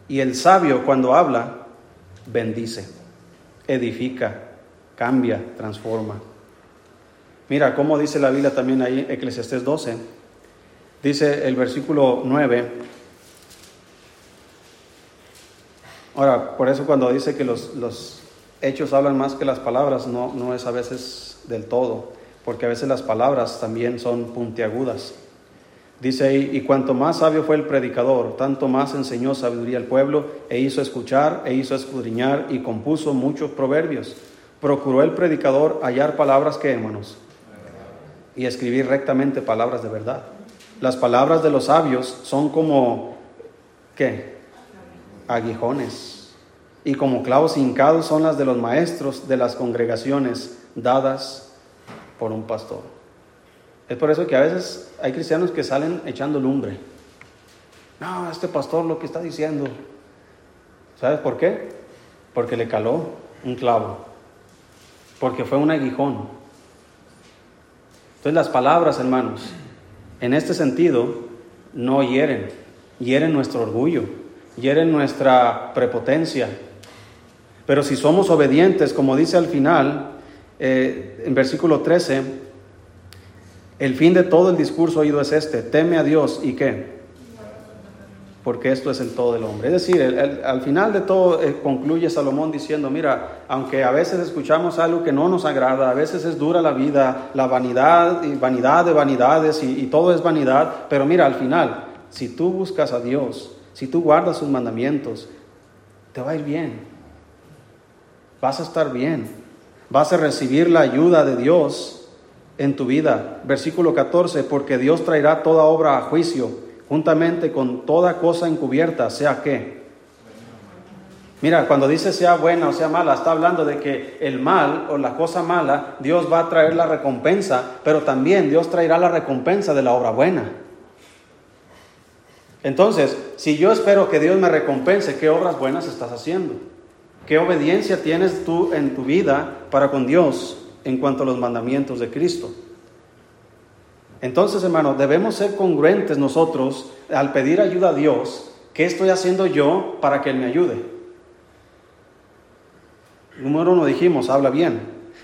y el sabio cuando habla bendice, edifica, cambia, transforma. Mira cómo dice la Biblia también ahí, Eclesiastés 12. Dice el versículo 9. Ahora, por eso cuando dice que los, los hechos hablan más que las palabras, no, no es a veces del todo, porque a veces las palabras también son puntiagudas. Dice ahí, y cuanto más sabio fue el predicador, tanto más enseñó sabiduría al pueblo, e hizo escuchar, e hizo escudriñar, y compuso muchos proverbios. Procuró el predicador hallar palabras que, hermanos, y escribir rectamente palabras de verdad. Las palabras de los sabios son como, ¿qué? Aguijones y como clavos hincados son las de los maestros de las congregaciones dadas por un pastor. Es por eso que a veces hay cristianos que salen echando lumbre. No, este pastor lo que está diciendo. ¿Sabes por qué? Porque le caló un clavo. Porque fue un aguijón. Entonces las palabras, hermanos, en este sentido, no hieren. Hieren nuestro orgullo. Hieren nuestra prepotencia pero si somos obedientes, como dice al final, eh, en versículo 13, el fin de todo el discurso oído es este, teme a Dios y qué? Porque esto es el todo del hombre. Es decir, al final de todo eh, concluye Salomón diciendo, mira, aunque a veces escuchamos algo que no nos agrada, a veces es dura la vida, la vanidad y vanidad de vanidades y, y todo es vanidad, pero mira, al final, si tú buscas a Dios, si tú guardas sus mandamientos, te va a ir bien vas a estar bien, vas a recibir la ayuda de Dios en tu vida. Versículo 14, porque Dios traerá toda obra a juicio, juntamente con toda cosa encubierta, sea que. Mira, cuando dice sea buena o sea mala, está hablando de que el mal o la cosa mala, Dios va a traer la recompensa, pero también Dios traerá la recompensa de la obra buena. Entonces, si yo espero que Dios me recompense, ¿qué obras buenas estás haciendo? ¿Qué obediencia tienes tú en tu vida para con Dios en cuanto a los mandamientos de Cristo? Entonces, hermanos, debemos ser congruentes nosotros al pedir ayuda a Dios, ¿qué estoy haciendo yo para que Él me ayude? Número uno dijimos, habla bien.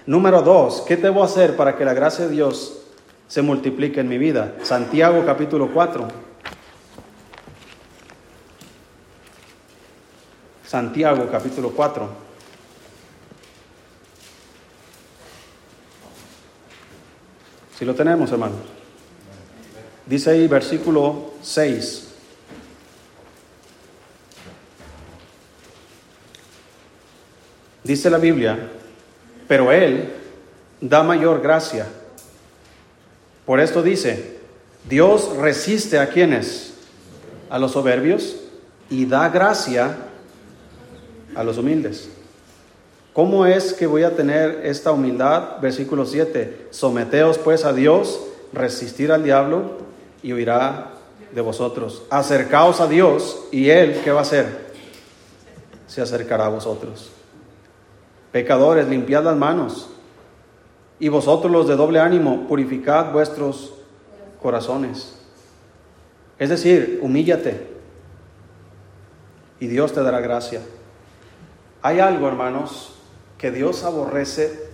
Número dos, ¿qué debo hacer para que la gracia de Dios se multiplique en mi vida? Santiago capítulo 4. Santiago capítulo 4. Si lo tenemos, hermano. Dice ahí versículo 6. Dice la Biblia, pero Él da mayor gracia. Por esto dice, Dios resiste a quienes? A los soberbios y da gracia a los humildes. ¿Cómo es que voy a tener esta humildad? Versículo 7. Someteos pues a Dios, resistir al diablo y huirá de vosotros. Acercaos a Dios y Él, ¿qué va a hacer? Se acercará a vosotros. Pecadores, limpiad las manos. Y vosotros los de doble ánimo, purificad vuestros corazones. Es decir, humíllate y Dios te dará gracia. Hay algo, hermanos, que Dios aborrece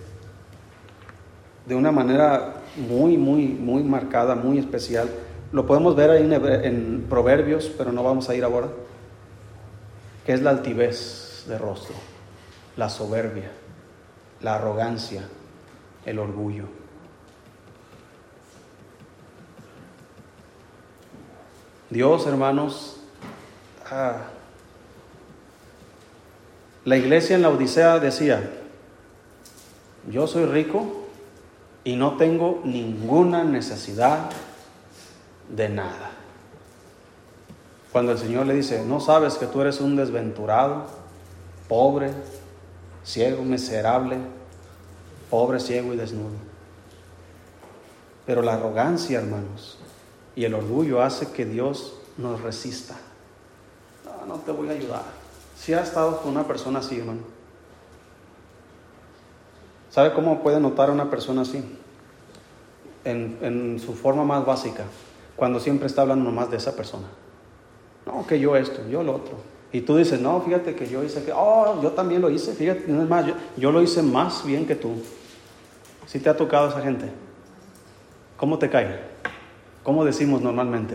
de una manera muy, muy, muy marcada, muy especial. Lo podemos ver ahí en, Proverbios, pero no vamos a ir ahora, que es la altivez de rostro, la soberbia, la arrogancia, el orgullo. Dios, hermanos, ah, la iglesia en la Odisea decía, yo soy rico y no tengo ninguna necesidad de nada. Cuando el Señor le dice, no sabes que tú eres un desventurado, pobre, ciego, miserable, pobre, ciego y desnudo. Pero la arrogancia, hermanos, y el orgullo hace que Dios nos resista. No, no te voy a ayudar. Si ha estado con una persona así, hermano. ¿Sabe cómo puede notar a una persona así? En, en, su forma más básica, cuando siempre está hablando nomás de esa persona. No, que yo esto, yo lo otro. Y tú dices, no, fíjate que yo hice que, oh, yo también lo hice, fíjate, no es más, yo, yo lo hice más bien que tú. Si te ha tocado esa gente, ¿cómo te cae? ¿Cómo decimos normalmente?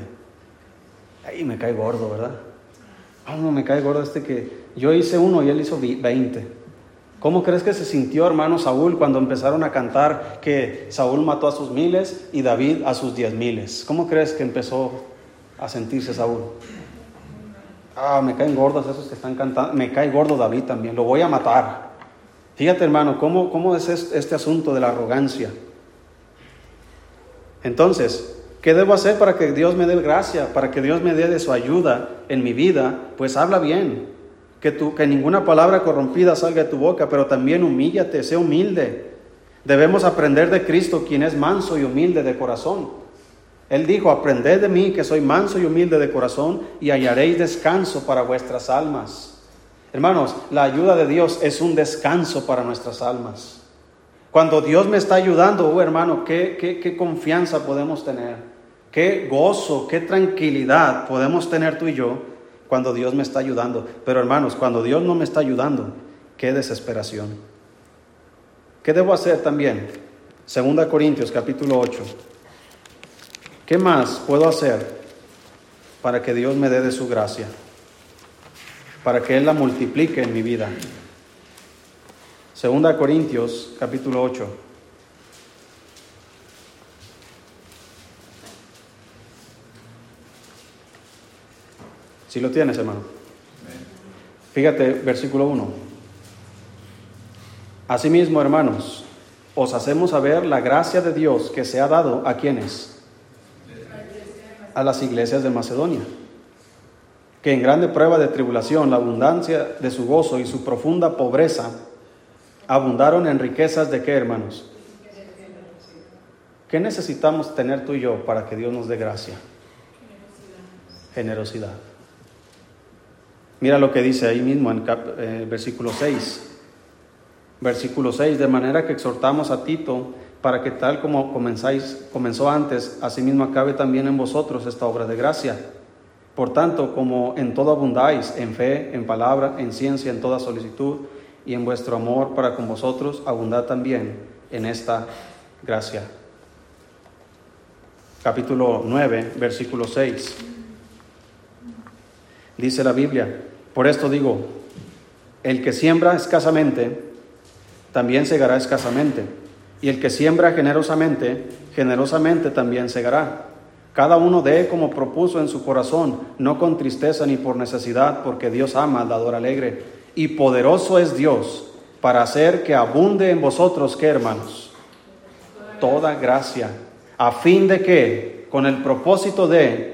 Ahí me cae gordo, ¿verdad? Ah, no, me cae gordo este que yo hice uno y él hizo 20. ¿Cómo crees que se sintió hermano Saúl cuando empezaron a cantar que Saúl mató a sus miles y David a sus diez miles? ¿Cómo crees que empezó a sentirse Saúl? Ah, me caen gordos esos que están cantando. Me cae gordo David también, lo voy a matar. Fíjate hermano, ¿cómo, cómo es este asunto de la arrogancia? Entonces, ¿Qué debo hacer para que Dios me dé gracia, para que Dios me dé de su ayuda en mi vida? Pues habla bien, que, que ninguna palabra corrompida salga de tu boca, pero también humíllate, sé humilde. Debemos aprender de Cristo, quien es manso y humilde de corazón. Él dijo, aprended de mí, que soy manso y humilde de corazón, y hallaréis descanso para vuestras almas. Hermanos, la ayuda de Dios es un descanso para nuestras almas. Cuando Dios me está ayudando, oh hermano, ¿qué, qué, qué confianza podemos tener? Qué gozo, qué tranquilidad podemos tener tú y yo cuando Dios me está ayudando. Pero hermanos, cuando Dios no me está ayudando, qué desesperación. ¿Qué debo hacer también? Segunda Corintios capítulo 8. ¿Qué más puedo hacer para que Dios me dé de su gracia? Para que Él la multiplique en mi vida. Segunda Corintios capítulo 8. Si lo tienes, hermano. Fíjate, versículo 1. Asimismo, hermanos, os hacemos saber la gracia de Dios que se ha dado a quienes? A las iglesias de Macedonia, que en grande prueba de tribulación, la abundancia de su gozo y su profunda pobreza abundaron en riquezas de qué, hermanos? ¿Qué necesitamos tener tú y yo para que Dios nos dé gracia? Generosidad. Mira lo que dice ahí mismo en el eh, versículo 6. Versículo 6, de manera que exhortamos a Tito para que tal como comenzáis, comenzó antes, asimismo acabe también en vosotros esta obra de gracia. Por tanto, como en todo abundáis, en fe, en palabra, en ciencia, en toda solicitud, y en vuestro amor para con vosotros, abundad también en esta gracia. Capítulo 9, versículo 6. Dice la Biblia, por esto digo, el que siembra escasamente, también segará escasamente, y el que siembra generosamente, generosamente también segará. Cada uno dé como propuso en su corazón, no con tristeza ni por necesidad, porque Dios ama al dador alegre. Y poderoso es Dios para hacer que abunde en vosotros, ¿qué hermanos? Toda gracia, a fin de que, con el propósito de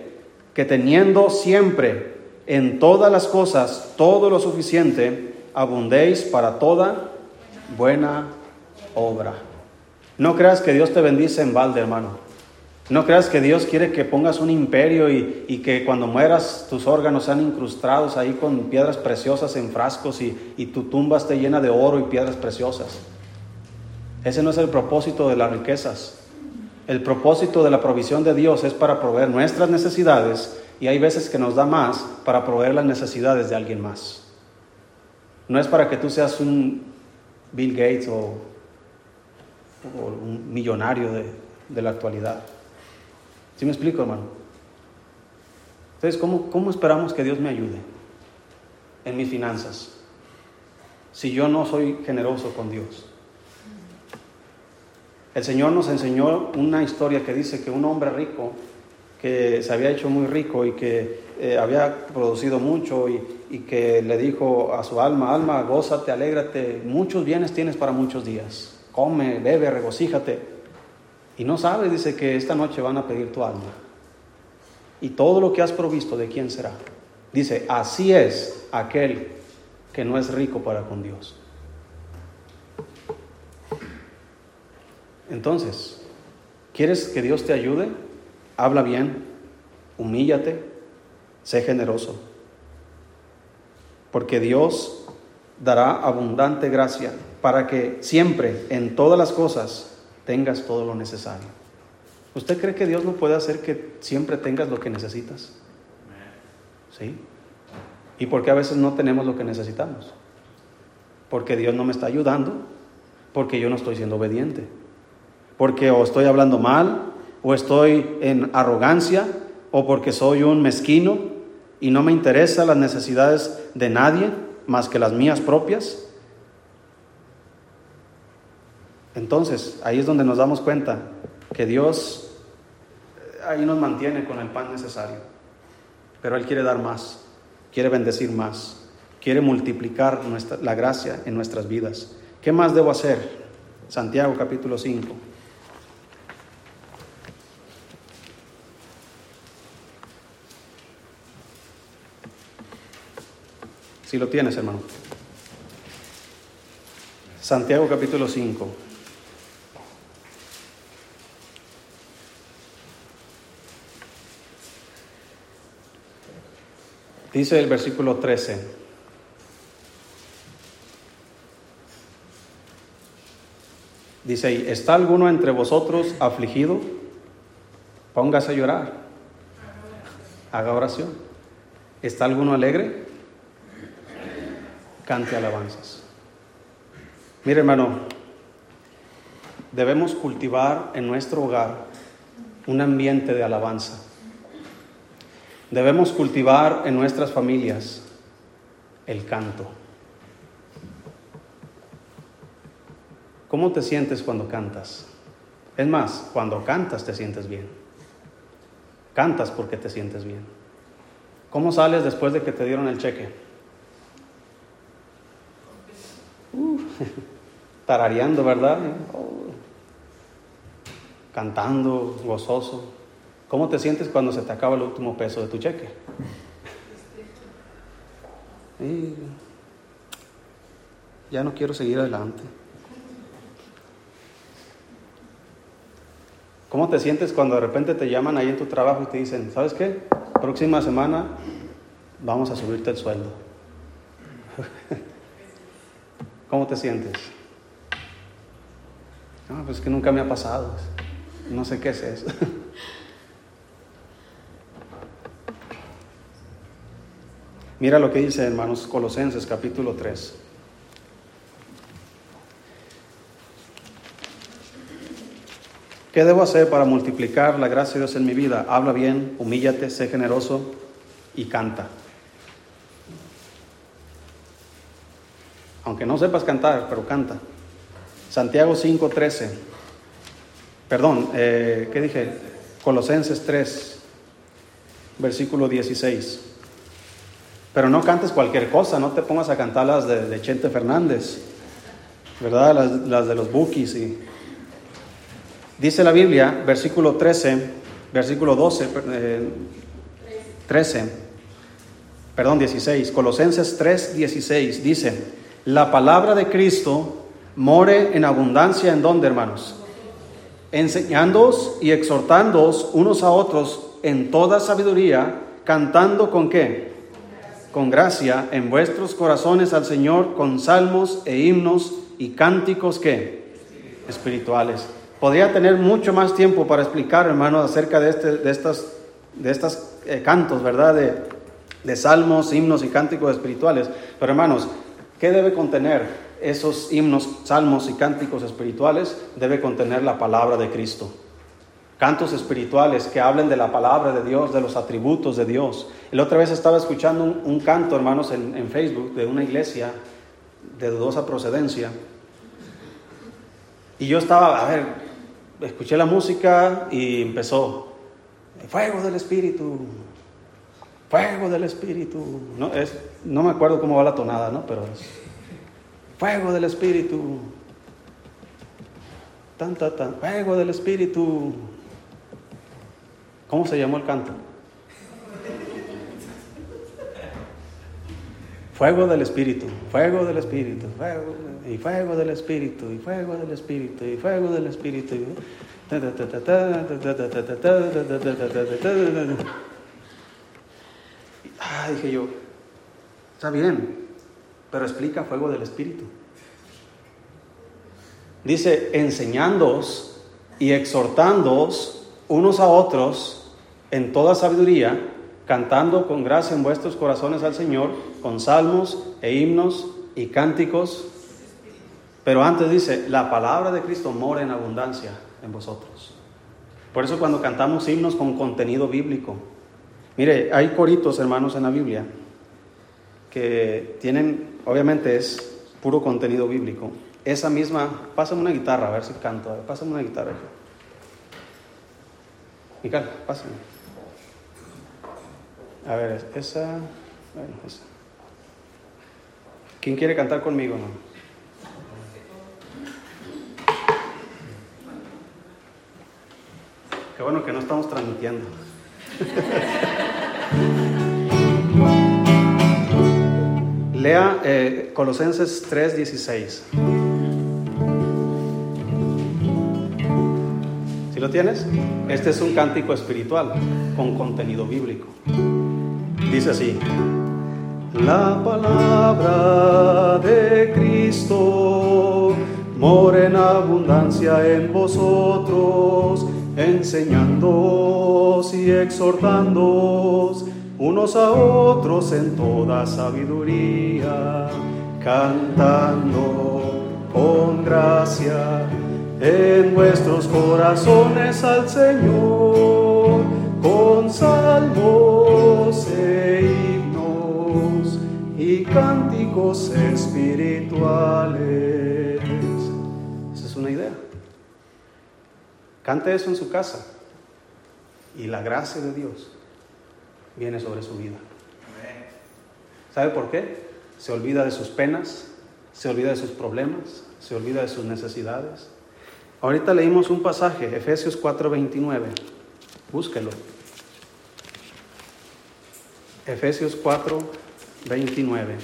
que teniendo siempre en todas las cosas todo lo suficiente, abundéis para toda buena obra. No creas que Dios te bendice en balde, hermano. No creas que Dios quiere que pongas un imperio y, que cuando mueras tus órganos sean incrustados ahí con piedras preciosas en frascos y, y tu tumba esté llena de oro y piedras preciosas. Ese no es el propósito de las riquezas. El propósito de la provisión de Dios es para proveer nuestras necesidades y hay veces que nos da más para proveer las necesidades de alguien más. No es para que tú seas un Bill Gates o, un millonario de la actualidad. ¿Sí me explico, hermano? Entonces, ¿cómo, ¿cómo esperamos que Dios me ayude en mis finanzas si yo no soy generoso con Dios? El Señor nos enseñó una historia que dice que un hombre rico, que se había hecho muy rico y que eh, había producido mucho y, y, que le dijo a su alma, alma, gózate, alégrate, muchos bienes tienes para muchos días, come, bebe, regocíjate. Y no sabes, dice, que esta noche van a pedir tu alma. Y todo lo que has provisto, ¿de quién será? Dice, así es aquel que no es rico para con Dios. Entonces, ¿quieres que Dios te ayude? Habla bien, humíllate, sé generoso. Porque Dios dará abundante gracia para que siempre, en todas las cosas, tengas todo lo necesario. ¿Usted cree que Dios no puede hacer que siempre tengas lo que necesitas? ¿Sí? ¿Y por qué a veces no tenemos lo que necesitamos? Porque Dios no me está ayudando, porque yo no estoy siendo obediente, porque o estoy hablando mal, o estoy en arrogancia, o porque soy un mezquino y no me interesan las necesidades de nadie más que las mías propias. Entonces, ahí es donde nos damos cuenta que Dios eh, ahí nos mantiene con el pan necesario, pero Él quiere dar más, quiere bendecir más, quiere multiplicar nuestra, la gracia en nuestras vidas. ¿Qué más debo hacer? Santiago capítulo 5. Si lo tienes, hermano. Santiago capítulo 5. Dice el versículo 13. Dice, ¿está alguno entre vosotros afligido? Póngase a llorar. Haga oración. ¿Está alguno alegre? Cante alabanzas. Mire hermano, debemos cultivar en nuestro hogar un ambiente de alabanza. Debemos cultivar en nuestras familias el canto. ¿Cómo te sientes cuando cantas? Es más, cuando cantas te sientes bien. Cantas porque te sientes bien. ¿Cómo sales después de que te dieron el cheque? [LAUGHS] Tarareando, ¿verdad? Oh. Cantando, gozoso. ¿Cómo te sientes cuando se te acaba el último peso de tu cheque? ya no quiero seguir adelante. ¿Cómo te sientes cuando de repente te llaman ahí en tu trabajo y te dicen, ¿sabes qué? Próxima semana vamos a subirte el sueldo. [LAUGHS] ¿Cómo te sientes? No, pues que nunca me ha pasado. No sé qué es eso. [LAUGHS] Mira lo que dice, hermanos, Colosenses capítulo 3. ¿Qué debo hacer para multiplicar la gracia de Dios en mi vida? Habla bien, humíllate, sé generoso y canta. Aunque no sepas cantar, pero canta. Santiago 5:13. Perdón, eh, ¿qué dije? Colosenses 3, versículo 16. Pero no cantes cualquier cosa, no te pongas a cantar las de, Chente Fernández, ¿verdad? Las, las de los Bookies y Dice la Biblia, versículo 13, versículo 12, 13, eh, perdón, 16, Colosenses 3, 16, dice, la palabra de Cristo more en abundancia en donde, hermanos? Enseñándoos y exhortándoos unos a otros en toda sabiduría, cantando con qué? Con gracia en vuestros corazones al Señor, con salmos e himnos y cánticos que espirituales. Podría tener mucho más tiempo para explicar, hermanos, acerca de, este, de estas, de estas eh, cantos, ¿verdad? De, de salmos, himnos y cánticos espirituales. Pero hermanos, ¿qué debe contener esos himnos, salmos y cánticos espirituales? Debe contener la palabra de Cristo. Cantos espirituales que hablen de la palabra de Dios, de los atributos de Dios. La otra vez estaba escuchando un, canto, hermanos, en, en Facebook de una iglesia de dudosa procedencia. Y yo estaba, a ver, escuché la música y empezó, fuego del Espíritu, fuego del Espíritu. No, es, no me acuerdo cómo va la tonada, ¿no? Pero es, fuego del Espíritu. Tan, tan, tan, fuego del Espíritu. ¿Cómo se llamó el canto? Fuego del Espíritu, fuego del Espíritu, fuego y fuego del Espíritu, y fuego del Espíritu, y fuego del Espíritu. Ah, dije yo, está bien, pero explica fuego del Espíritu. Dice, enseñándoos y exhortándoos unos a otros en toda sabiduría, cantando con gracia en vuestros corazones al Señor, con salmos e himnos y cánticos pero antes dice, la palabra de Cristo mora en abundancia en vosotros. Por eso cuando cantamos himnos con contenido bíblico, mire, hay coritos, hermanos, en la Biblia que tienen, obviamente es puro contenido bíblico. Esa misma, pásame una guitarra, a ver si canto, pásame una guitarra. Mical, pásame. A ver, esa, bueno, esa. ¿Quién quiere cantar conmigo? No? Qué bueno que no estamos transmitiendo. [LAUGHS] Lea eh, Colosenses 3:16. ¿Sí lo tienes? Este es un cántico espiritual con contenido bíblico. Dice así. La palabra de Cristo mora en abundancia en vosotros enseñándoos y exhortándoos unos a otros en toda sabiduría, cantando con gracia en vuestros corazones al Señor, con salmos e himnos y cánticos espirituales. Cante eso en su casa y la gracia de Dios viene sobre su vida. ¿Sabe por qué? Se olvida de sus penas, se olvida de sus problemas, se olvida de sus necesidades. Ahorita leímos un pasaje, Efesios 4:29. Búsquelo. Efesios 4:29.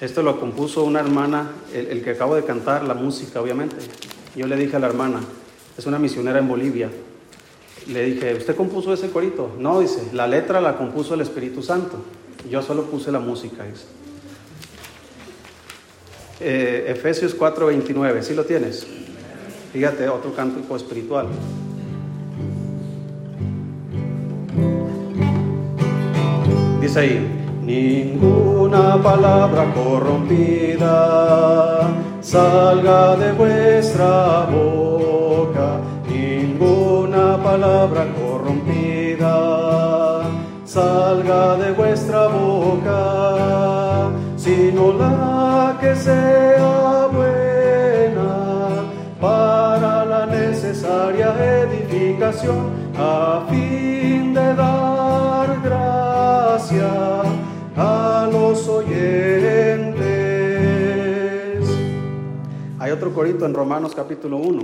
Esto lo compuso una hermana, el, el que acabo de cantar, la música, obviamente. Yo le dije a la hermana, es una misionera en Bolivia. Le dije, ¿usted compuso ese corito? No, dice, la letra la compuso el Espíritu Santo. Yo solo puse la música. Eh, Efesios 4:29, ¿sí lo tienes? Fíjate, otro cántico espiritual. Dice ahí, ninguna palabra corrompida salga de vuestra ninguna palabra corrompida salga de vuestra boca, sino la que sea buena para la necesaria edificación a fin de dar gracia a los oyentes. Hay otro corito en Romanos capítulo 1.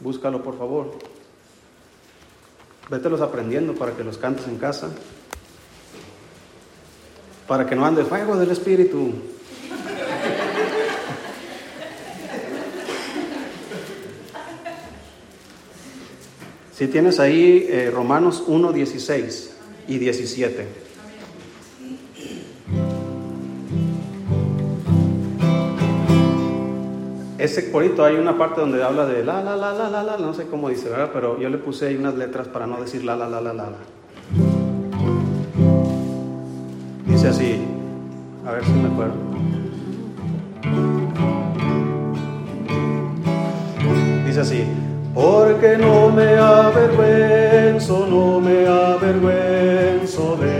Búscalo por favor. Vételos aprendiendo para que los cantes en casa. Para que no ande fuego del Espíritu. Si tienes ahí eh, Romanos 1, 16 y 17. Ese corito hay una parte donde habla de la, la, la, la, la, la, no sé cómo dice, ¿verdad? Pero yo le puse ahí unas letras para no decir la, la, la, la, la. Dice así, a ver si me acuerdo. Dice así, porque no me avergüenzo, no me avergüenzo del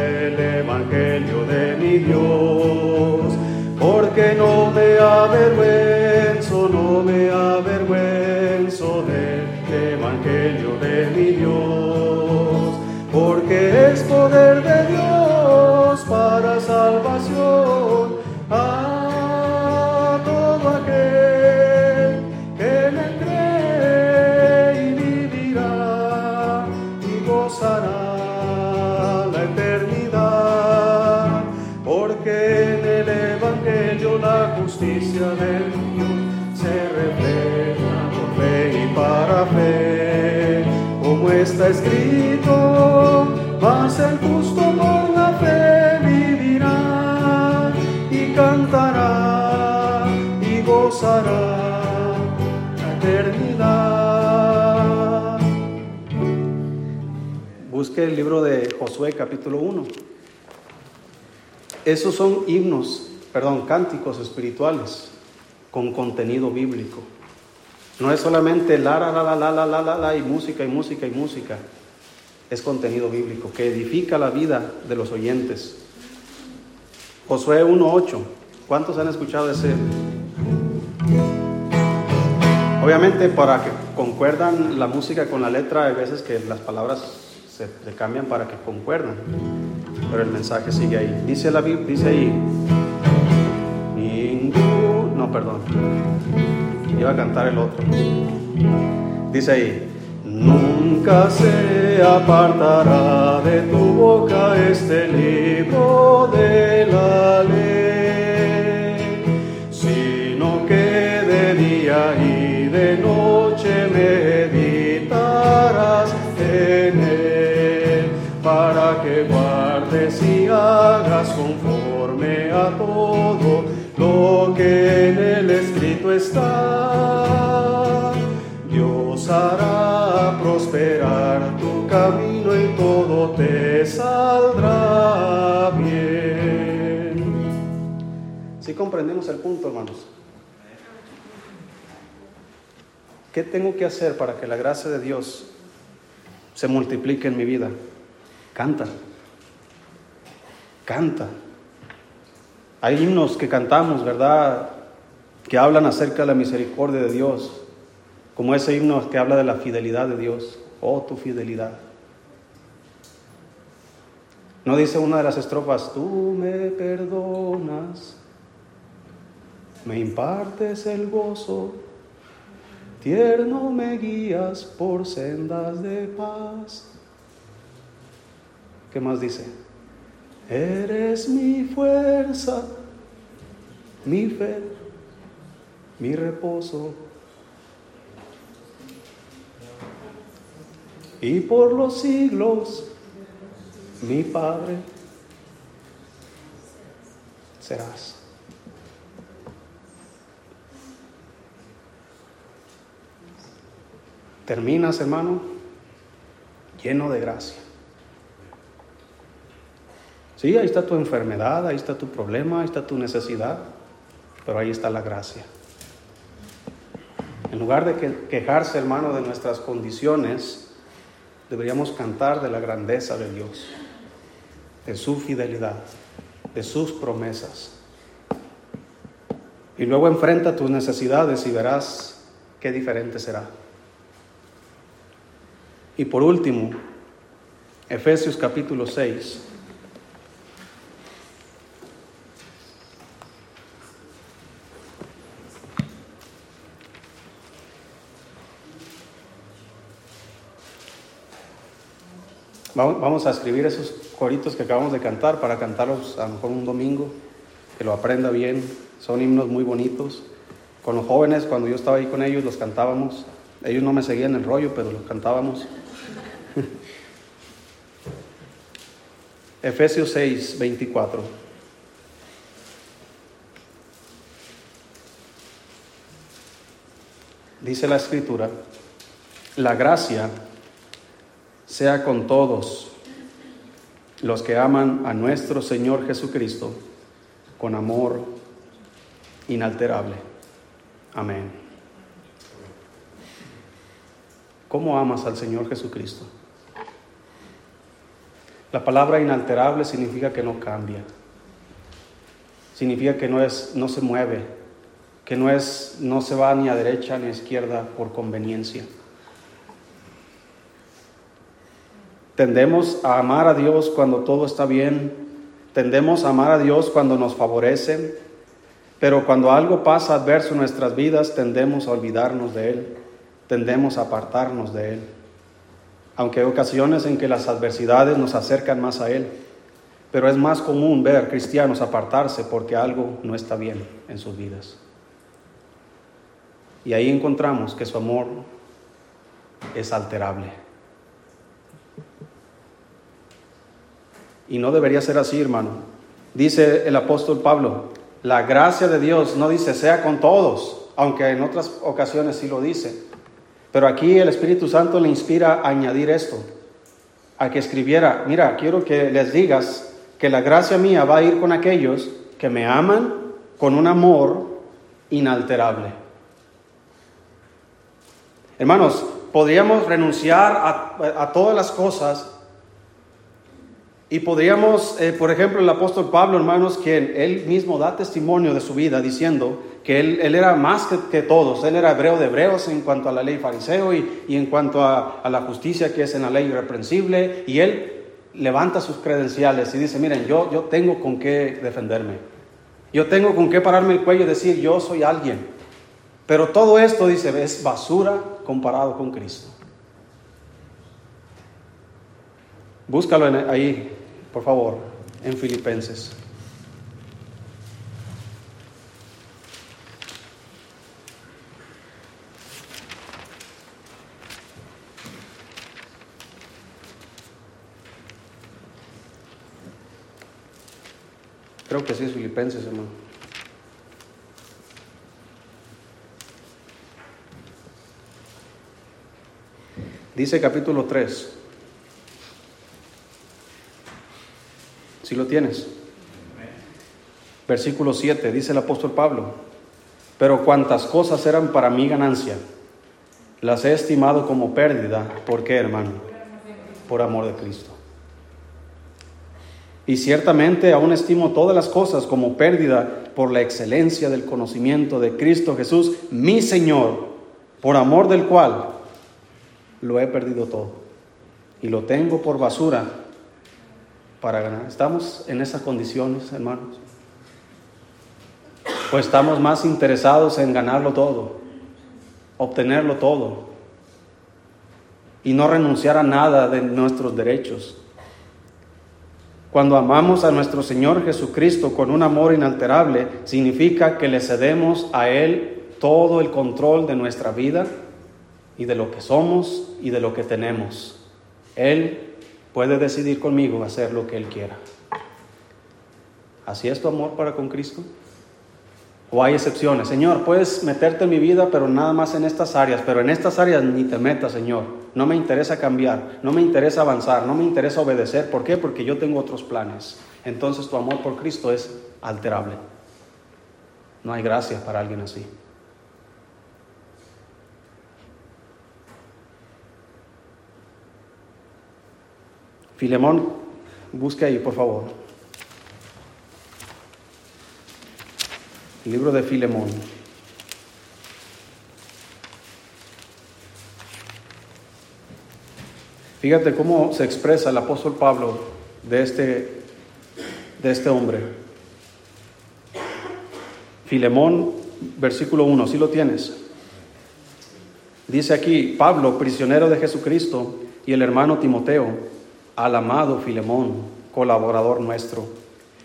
el libro de Josué capítulo 1. Esos son himnos, perdón, cánticos espirituales con contenido bíblico. No es solamente la, la, la, la, la, la, la, la, y música y música y música. Es contenido bíblico que edifica la vida de los oyentes. Josué 1.8. ¿Cuántos han escuchado ese? Obviamente para que concuerdan la música con la letra, hay veces que las palabras se, cambian para que concuerdan. Pero el mensaje sigue ahí. Dice la Biblia, dice ahí. No, perdón. Iba a cantar el otro. Dice ahí. Nunca se apartará de tu boca este libro de la ley, hagas conforme a todo lo que en el escrito está. Dios hará prosperar tu camino y todo te saldrá bien. Si comprendemos el punto, hermanos. ¿Qué tengo que hacer para que la gracia de Dios se multiplique en mi vida? Canta. Canta. Hay himnos que cantamos, ¿verdad? Que hablan acerca de la misericordia de Dios como ese himno que habla de la fidelidad de Dios, oh tu fidelidad. No dice una de las estrofas, tú me perdonas, me impartes el gozo, tierno me guías por sendas de paz. ¿Qué más dice? Eres mi fuerza, mi fe, mi reposo. y por los siglos mi Padre serás. Terminas, hermano, lleno de gracia. Sí, ahí está tu enfermedad, ahí está tu problema, ahí está tu necesidad, pero ahí está la gracia. En lugar de quejarse, hermano, de nuestras condiciones, deberíamos cantar de la grandeza de Dios, de su fidelidad, de sus promesas. Y luego enfrenta tus necesidades y verás qué diferente será. Y por último, Efesios capítulo 6. Vamos a escribir esos coritos que acabamos de cantar para cantarlos a lo mejor un domingo, que lo aprenda bien. Son himnos muy bonitos. Con los jóvenes, cuando yo estaba ahí con ellos, los cantábamos. Ellos no me seguían el rollo, pero los cantábamos. [LAUGHS] Efesios 6, 24. Dice la escritura, la gracia sea con todos los que aman a nuestro Señor Jesucristo con amor inalterable. Amén. ¿Cómo amas al Señor Jesucristo? La palabra inalterable significa que no cambia. Significa que no es no se mueve, que no es no se va ni a derecha ni a izquierda por conveniencia. Tendemos a amar a Dios cuando todo está bien, tendemos a amar a Dios cuando nos favorecen, pero cuando algo pasa adverso en nuestras vidas, tendemos a olvidarnos de Él, tendemos a apartarnos de Él. Aunque hay ocasiones en que las adversidades nos acercan más a Él, pero es más común ver cristianos apartarse porque algo no está bien en sus vidas. Y ahí encontramos que su amor es alterable. Y no debería ser así, hermano. Dice el apóstol Pablo, la gracia de Dios no dice sea con todos, aunque en otras ocasiones sí lo dice. Pero aquí el Espíritu Santo le inspira a añadir esto, a que escribiera, mira, quiero que les digas que la gracia mía va a ir con aquellos que me aman con un amor inalterable. Hermanos, podríamos renunciar a, a todas las cosas y podríamos, eh, por ejemplo, el apóstol Pablo, hermanos, quien él mismo da testimonio de su vida diciendo que él, era más que, todos, él era hebreo de hebreos en cuanto a la ley fariseo y, en cuanto a, a, la justicia que es en la ley irreprensible, y él levanta sus credenciales y dice, miren, yo, yo tengo con qué defenderme, yo tengo con qué pararme el cuello y decir, yo soy alguien, pero todo esto, dice, es basura comparado con Cristo. Búscalo ahí, por favor, en Filipenses. Creo que sí es Filipenses, hermano. Dice capítulo 3. Si lo tienes. Versículo 7, dice el apóstol Pablo, pero cuantas cosas eran para mi ganancia, las he estimado como pérdida. ¿Por qué, hermano? Por amor de Cristo. Y ciertamente aún estimo todas las cosas como pérdida por la excelencia del conocimiento de Cristo Jesús, mi Señor, por amor del cual lo he perdido todo. Y lo tengo por basura para ganar. ¿Estamos en esas condiciones, hermanos? Pues estamos más interesados en ganarlo todo, obtenerlo todo y no renunciar a nada de nuestros derechos. Cuando amamos a nuestro Señor Jesucristo con un amor inalterable, significa que le cedemos a Él todo el control de nuestra vida y de lo que somos y de lo que tenemos. Él puede decidir conmigo hacer lo que Él quiera. ¿Así es tu amor para con Cristo? ¿O hay excepciones? Señor, puedes meterte en mi vida, pero nada más en estas áreas, pero en estas áreas ni te metas, Señor. No me interesa cambiar, no me interesa avanzar, no me interesa obedecer. ¿Por qué? Porque yo tengo otros planes. entonces tu amor por Cristo es alterable. No hay gracia para alguien así. Filemón, busque ahí, por favor. Libro de Filemón. Fíjate cómo se expresa el apóstol Pablo de este, de este hombre. Filemón, versículo 1, si lo tienes. Dice aquí, Pablo, prisionero de Jesucristo, y el hermano Timoteo, al amado Filemón, colaborador nuestro,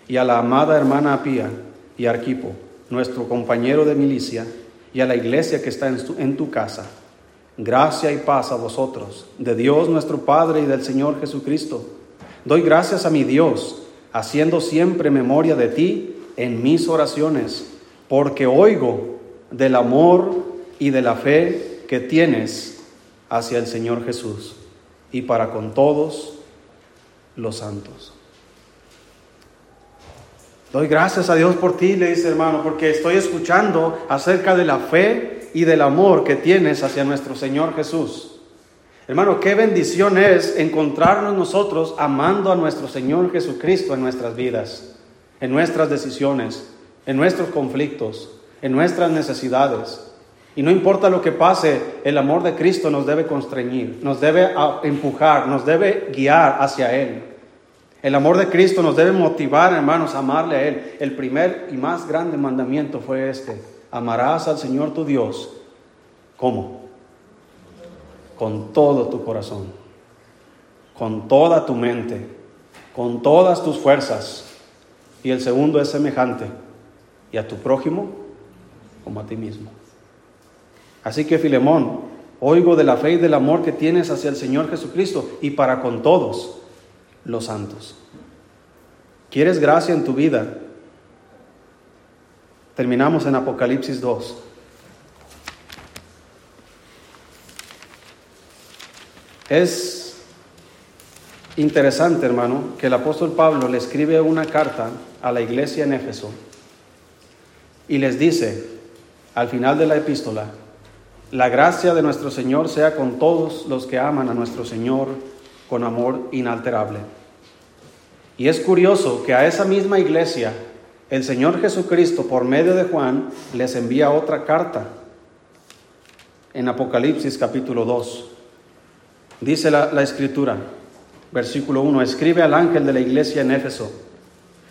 y a la amada hermana Apía y Arquipo, nuestro compañero de milicia, y a la iglesia que está en tu, en tu casa Gracia y paz a vosotros, de Dios nuestro Padre y del Señor Jesucristo. Doy gracias a mi Dios, haciendo siempre memoria de ti en mis oraciones, porque oigo del amor y de la fe que tienes hacia el Señor Jesús y para con todos los santos. Doy gracias a Dios por ti, le dice hermano, porque estoy escuchando acerca de la fe y del amor que tienes hacia nuestro Señor Jesús. Hermano, qué bendición es encontrarnos nosotros amando a nuestro Señor Jesucristo en nuestras vidas, en nuestras decisiones, en nuestros conflictos, en nuestras necesidades. Y no importa lo que pase, el amor de Cristo nos debe constreñir, nos debe empujar, nos debe guiar hacia Él. El amor de Cristo nos debe motivar, hermanos, a amarle a Él. El primer y más grande mandamiento fue este amarás al Señor tu Dios. ¿Cómo? Con todo tu corazón, con toda tu mente, con todas tus fuerzas. Y el segundo es semejante, y a tu prójimo como a ti mismo. Así que Filemón, oigo de la fe y del amor que tienes hacia el Señor Jesucristo y para con todos los santos. ¿Quieres gracia en tu vida? Terminamos en Apocalipsis 2. Es interesante, hermano, que el apóstol Pablo le escribe una carta a la iglesia en Éfeso y les dice, al final de la epístola, la gracia de nuestro Señor sea con todos los que aman a nuestro Señor con amor inalterable. Y es curioso que a esa misma iglesia el Señor Jesucristo, por medio de Juan, les envía otra carta en Apocalipsis capítulo 2. Dice la, escritura, versículo 1, escribe al ángel de la iglesia en Éfeso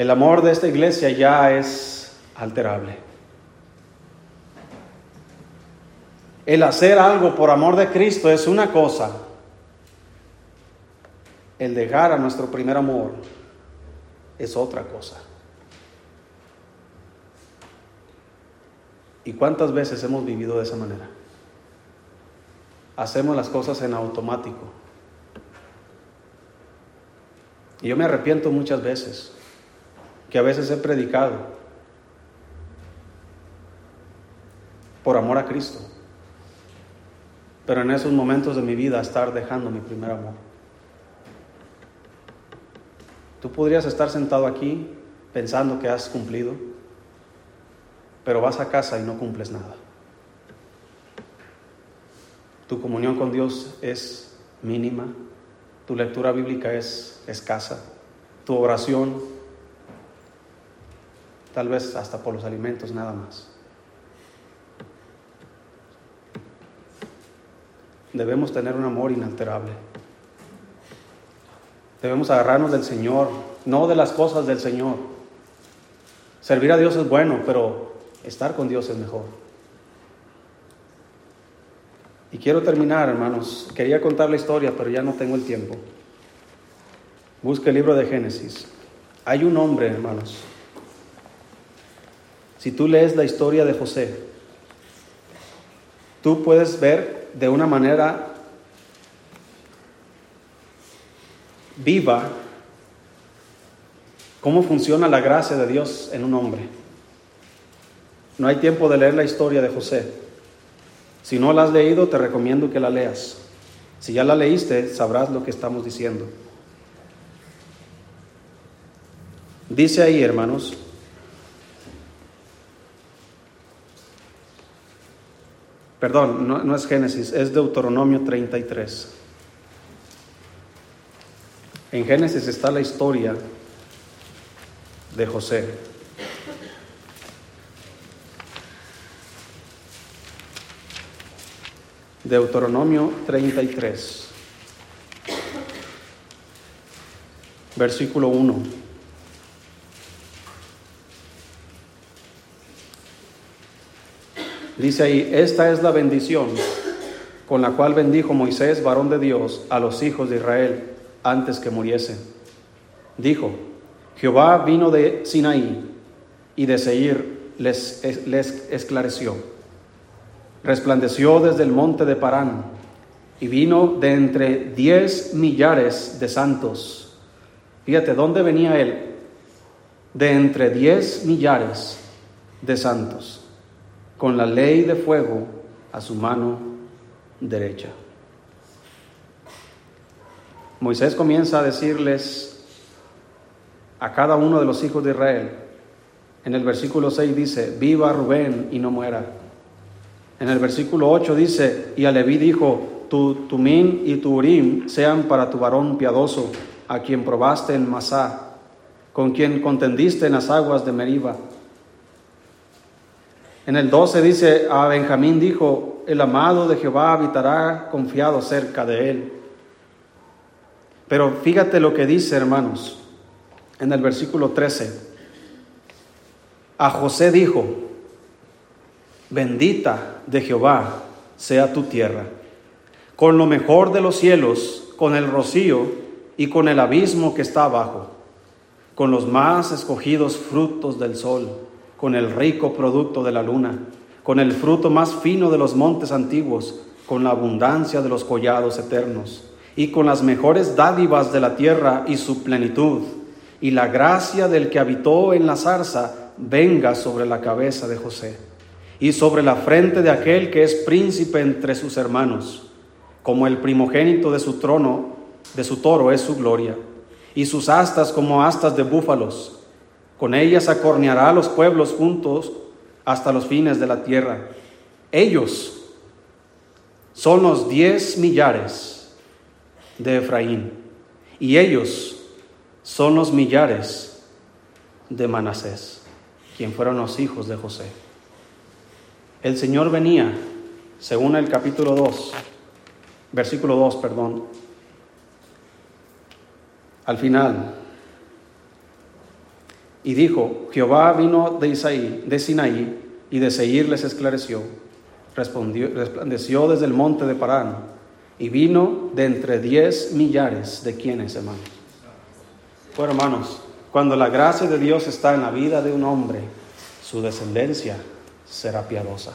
El amor de esta iglesia ya es alterable. El hacer algo por amor de Cristo es una cosa. El dejar a nuestro primer amor es otra cosa. ¿Y cuántas veces hemos vivido de esa manera? Hacemos las cosas en automático. Y yo me arrepiento muchas veces que a veces he predicado por amor a Cristo, pero en esos momentos de mi vida estar dejando mi primer amor. Tú podrías estar sentado aquí pensando que has cumplido, pero vas a casa y no cumples nada. Tu comunión con Dios es mínima, tu lectura bíblica es escasa, tu oración tal vez hasta por los alimentos nada más. Debemos tener un amor inalterable. Debemos agarrarnos del Señor, no de las cosas del Señor. Servir a Dios es bueno, pero estar con Dios es mejor. Y quiero terminar, hermanos. Quería contar la historia, pero ya no tengo el tiempo. Busca el libro de Génesis. Hay un hombre, hermanos. Si tú lees la historia de José, tú puedes ver de una manera viva cómo funciona la gracia de Dios en un hombre. No hay tiempo de leer la historia de José. Si no la has leído, te recomiendo que la leas. Si ya la leíste, sabrás lo que estamos diciendo. Dice ahí, hermanos, perdón, no, es Génesis, es Deuteronomio 33. En Génesis está la historia de José. Deuteronomio 33, versículo 1. Dice ahí, esta es la bendición con la cual bendijo Moisés, varón de Dios, a los hijos de Israel antes que muriese. Dijo, Jehová vino de Sinaí y de Seir les, les esclareció. Resplandeció desde el monte de Parán y vino de entre diez millares de santos. Fíjate, ¿dónde venía él? De entre diez millares de santos, con la ley de fuego a su mano derecha. Moisés comienza a decirles a cada uno de los hijos de Israel. En el versículo 6 dice, viva Rubén y no muera. En el versículo 8 dice, y a Leví dijo, tu Tumín y tu Urim sean para tu varón piadoso, a quien probaste en Masá, con quien contendiste en las aguas de Meriba. En el 12 dice, a Benjamín dijo, el amado de Jehová habitará confiado cerca de él. Pero fíjate lo que dice, hermanos en el versículo 13. A José dijo, bendita de Jehová sea tu tierra, con lo mejor de los cielos, con el rocío y con el abismo que está abajo, con los más escogidos frutos del sol, con el rico producto de la luna, con el fruto más fino de los montes antiguos, con la abundancia de los collados eternos, y con las mejores dádivas de la tierra y su plenitud y la gracia del que habitó en la zarza venga sobre la cabeza de José y sobre la frente de aquel que es príncipe entre sus hermanos, como el primogénito de su trono, de su toro es su gloria, y sus astas como astas de búfalos. Con ellas acorneará a los pueblos juntos hasta los fines de la tierra. Ellos son los diez millares de Efraín, y ellos son los millares de Manasés, quien fueron los hijos de José. El Señor venía, según el capítulo 2, versículo 2, perdón, al final, y dijo, Jehová vino de, Isaí, de Sinaí y de Seir les esclareció, respondió, resplandeció desde el monte de Parán y vino de entre diez millares de quienes, hermanos bueno, hermanos, cuando la gracia de Dios está en la vida de un hombre, su descendencia será piadosa.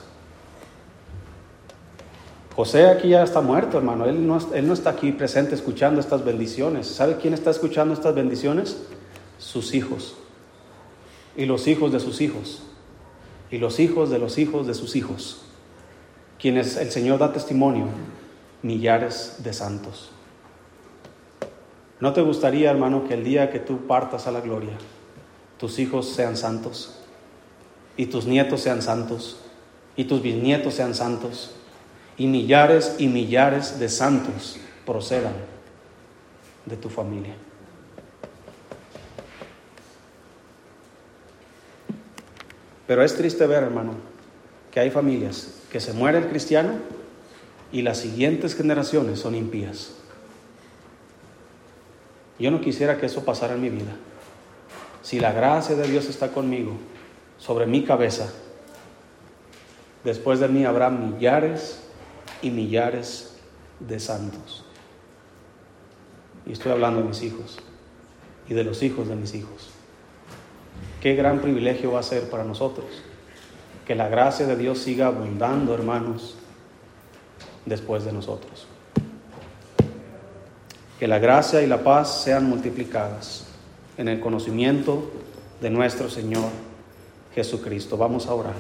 José aquí ya está muerto, hermano. Él no, él no está aquí presente escuchando estas bendiciones. ¿Sabe quién está escuchando estas bendiciones? Sus hijos. Y los hijos de sus hijos. Y los hijos de los hijos de sus hijos. Quienes el Señor da testimonio, millares de santos. ¿No te gustaría, hermano, que el día que tú partas a la gloria, tus hijos sean santos y tus nietos sean santos y tus bisnietos sean santos y millares y millares de santos procedan de tu familia? Pero es triste ver, hermano, que hay familias que se muere el cristiano y las siguientes generaciones son impías. Yo no quisiera que eso pasara en mi vida. Si la gracia de Dios está conmigo, sobre mi cabeza, después de mí habrá millares y millares de santos. Y estoy hablando de mis hijos. y de los hijos de mis hijos. Qué gran privilegio va a ser para nosotros que la gracia de Dios siga abundando, hermanos, después de nosotros. Que la gracia y la paz sean multiplicadas en el conocimiento de nuestro Señor Jesucristo. Vamos a orar.